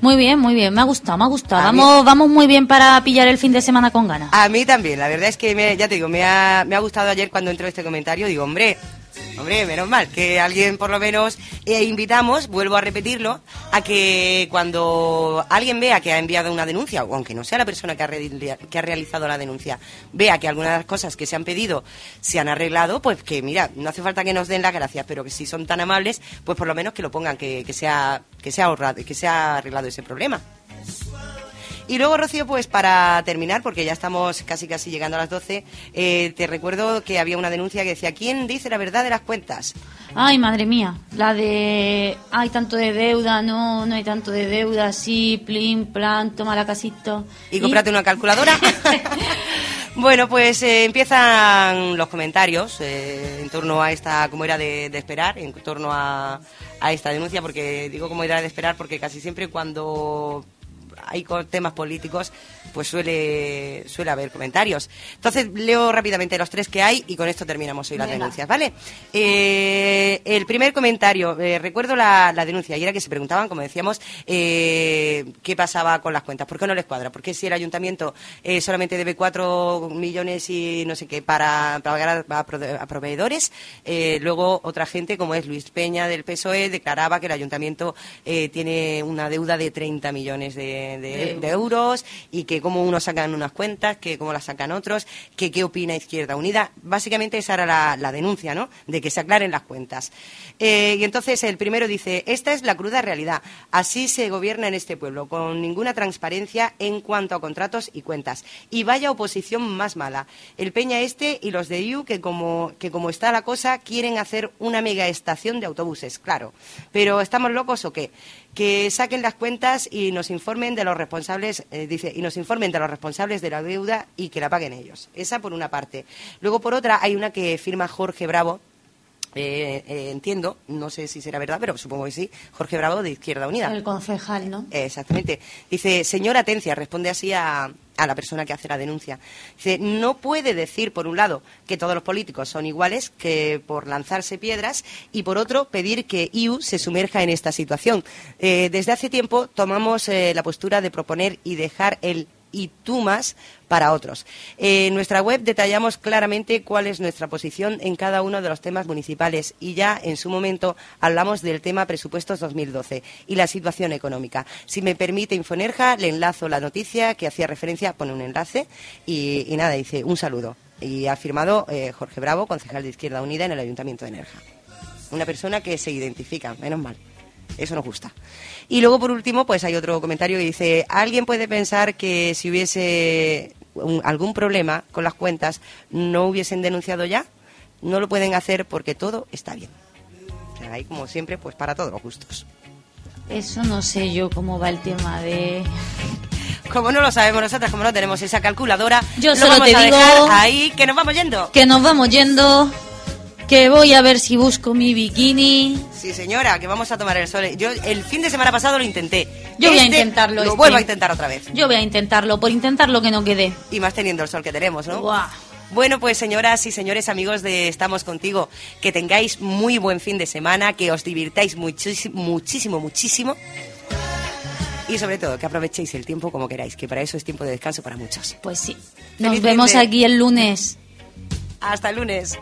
Muy bien, muy bien, me ha gustado, me ha gustado. A mí- Vamos, vamos muy bien para pillar el fin de semana con ganas. A mí también, la verdad es que, me- ya te digo, me ha, me ha gustado ayer cuando entró este comentario, digo, hombre, Hombre, menos mal que alguien por lo menos eh, invitamos, vuelvo a repetirlo, a que cuando alguien vea que ha enviado una denuncia, o aunque no sea la persona que ha, que ha realizado la denuncia, vea que algunas de las cosas que se han pedido se han arreglado, pues que mira, no hace falta que nos den las gracias, pero que si son tan amables, pues por lo menos que lo pongan, que, que sea que sea ahorrado, que sea arreglado ese problema. Y luego, Rocío, pues para terminar, porque ya estamos casi casi llegando a las 12, eh, te recuerdo que había una denuncia que decía, ¿quién dice la verdad de las cuentas? Ay, madre mía, la de hay tanto de deuda, no, no hay tanto de deuda, sí, plin, plan, toma la casito. Y cómprate una calculadora. bueno, pues eh, empiezan los comentarios eh, en torno a esta, como era de, de esperar, en torno a, a esta denuncia, porque digo como era de esperar, porque casi siempre cuando hay temas políticos, pues suele, suele haber comentarios. Entonces, leo rápidamente los tres que hay y con esto terminamos hoy las Venga. denuncias, ¿vale? Eh, el primer comentario, eh, recuerdo la, la denuncia y era que se preguntaban, como decíamos, eh, qué pasaba con las cuentas, por qué no les cuadra, por qué si el ayuntamiento eh, solamente debe cuatro millones y no sé qué para, pagar a, a prove- a proveedores, eh, luego otra gente, como es Luis Peña del PSOE, declaraba que el ayuntamiento tiene una deuda de 30 millones de, de- euros y que cómo unos sacan unas cuentas, que cómo las sacan otros, que qué opina Izquierda Unida. Básicamente esa era la, la denuncia, ¿no? De que se aclaren las cuentas. Eh, y entonces el primero dice, esta es la cruda realidad. Así se gobierna en este pueblo, con ninguna transparencia en cuanto a contratos y cuentas. Y vaya oposición más mala. El Peña Este y los de IU, que como, que como está la cosa, quieren hacer una mega estación de autobuses, claro. Pero ¿estamos locos o qué? Que saquen las cuentas y nos informen de los responsables, eh, dice, y nos informen de los responsables de la deuda y que la paguen ellos. Esa por una parte. Luego por otra hay una que firma Jorge Bravo. Eh, eh, entiendo, no sé si será verdad, pero supongo que sí, Jorge Bravo de Izquierda Unida. El concejal, ¿no? Exactamente. Dice, señora Atencia, responde así a, a la persona que hace la denuncia. Dice, no puede decir, por un lado, que todos los políticos son iguales, que por lanzarse piedras, y por otro, pedir que IU se sumerja en esta situación. Eh, desde hace tiempo tomamos eh, la postura de proponer y dejar el y tú más para otros. Eh, en nuestra web detallamos claramente cuál es nuestra posición en cada uno de los temas municipales y ya en su momento hablamos del tema presupuestos 2012 y la situación económica. Si me permite Infonerja, le enlazo la noticia que hacía referencia, pone un enlace y, nada, dice un saludo. Y ha firmado eh, Jorge Bravo, concejal de Izquierda Unida en el Ayuntamiento de Nerja. Una persona que se identifica, menos mal. Eso nos gusta. Y luego, por último, pues hay otro comentario que dice, alguien puede pensar que si hubiese un- algún problema con las cuentas, no hubiesen denunciado ya. No lo pueden hacer porque todo está bien. O sea, hay, como siempre, pues para todos los gustos. Eso no sé yo cómo va el tema de... Como no lo sabemos nosotras, como no tenemos esa calculadora, Yo lo solo vamos te a digo- dejar ahí, que nos vamos yendo. Que nos vamos yendo, que voy a ver si busco mi bikini. Sí, señora, que vamos a tomar el sol. Yo el fin de semana pasado lo intenté. Yo voy a Este intentarlo, Lo este. vuelvo a intentar otra vez. Yo voy a intentarlo, por intentarlo que no quede. Y más teniendo el sol que tenemos, ¿no? Bueno, pues señoras y señores amigos de Estamos Contigo, que tengáis muy buen fin de semana, que os divirtáis muchísimo, muchísimo, muchísimo. Y sobre todo, que aprovechéis el tiempo como queráis, que para eso es tiempo de descanso para muchos. Pues sí. Nos Feliz vemos de- aquí el lunes. Hasta el lunes.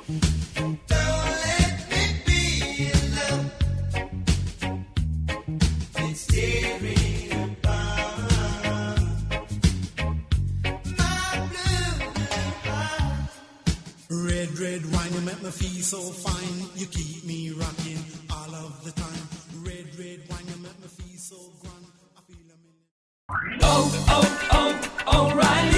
Red, red wine, you make me feel so fine. You keep me rocking all of the time. Red, red wine, you make me feel so grand. Oh, oh, oh, O'Reilly.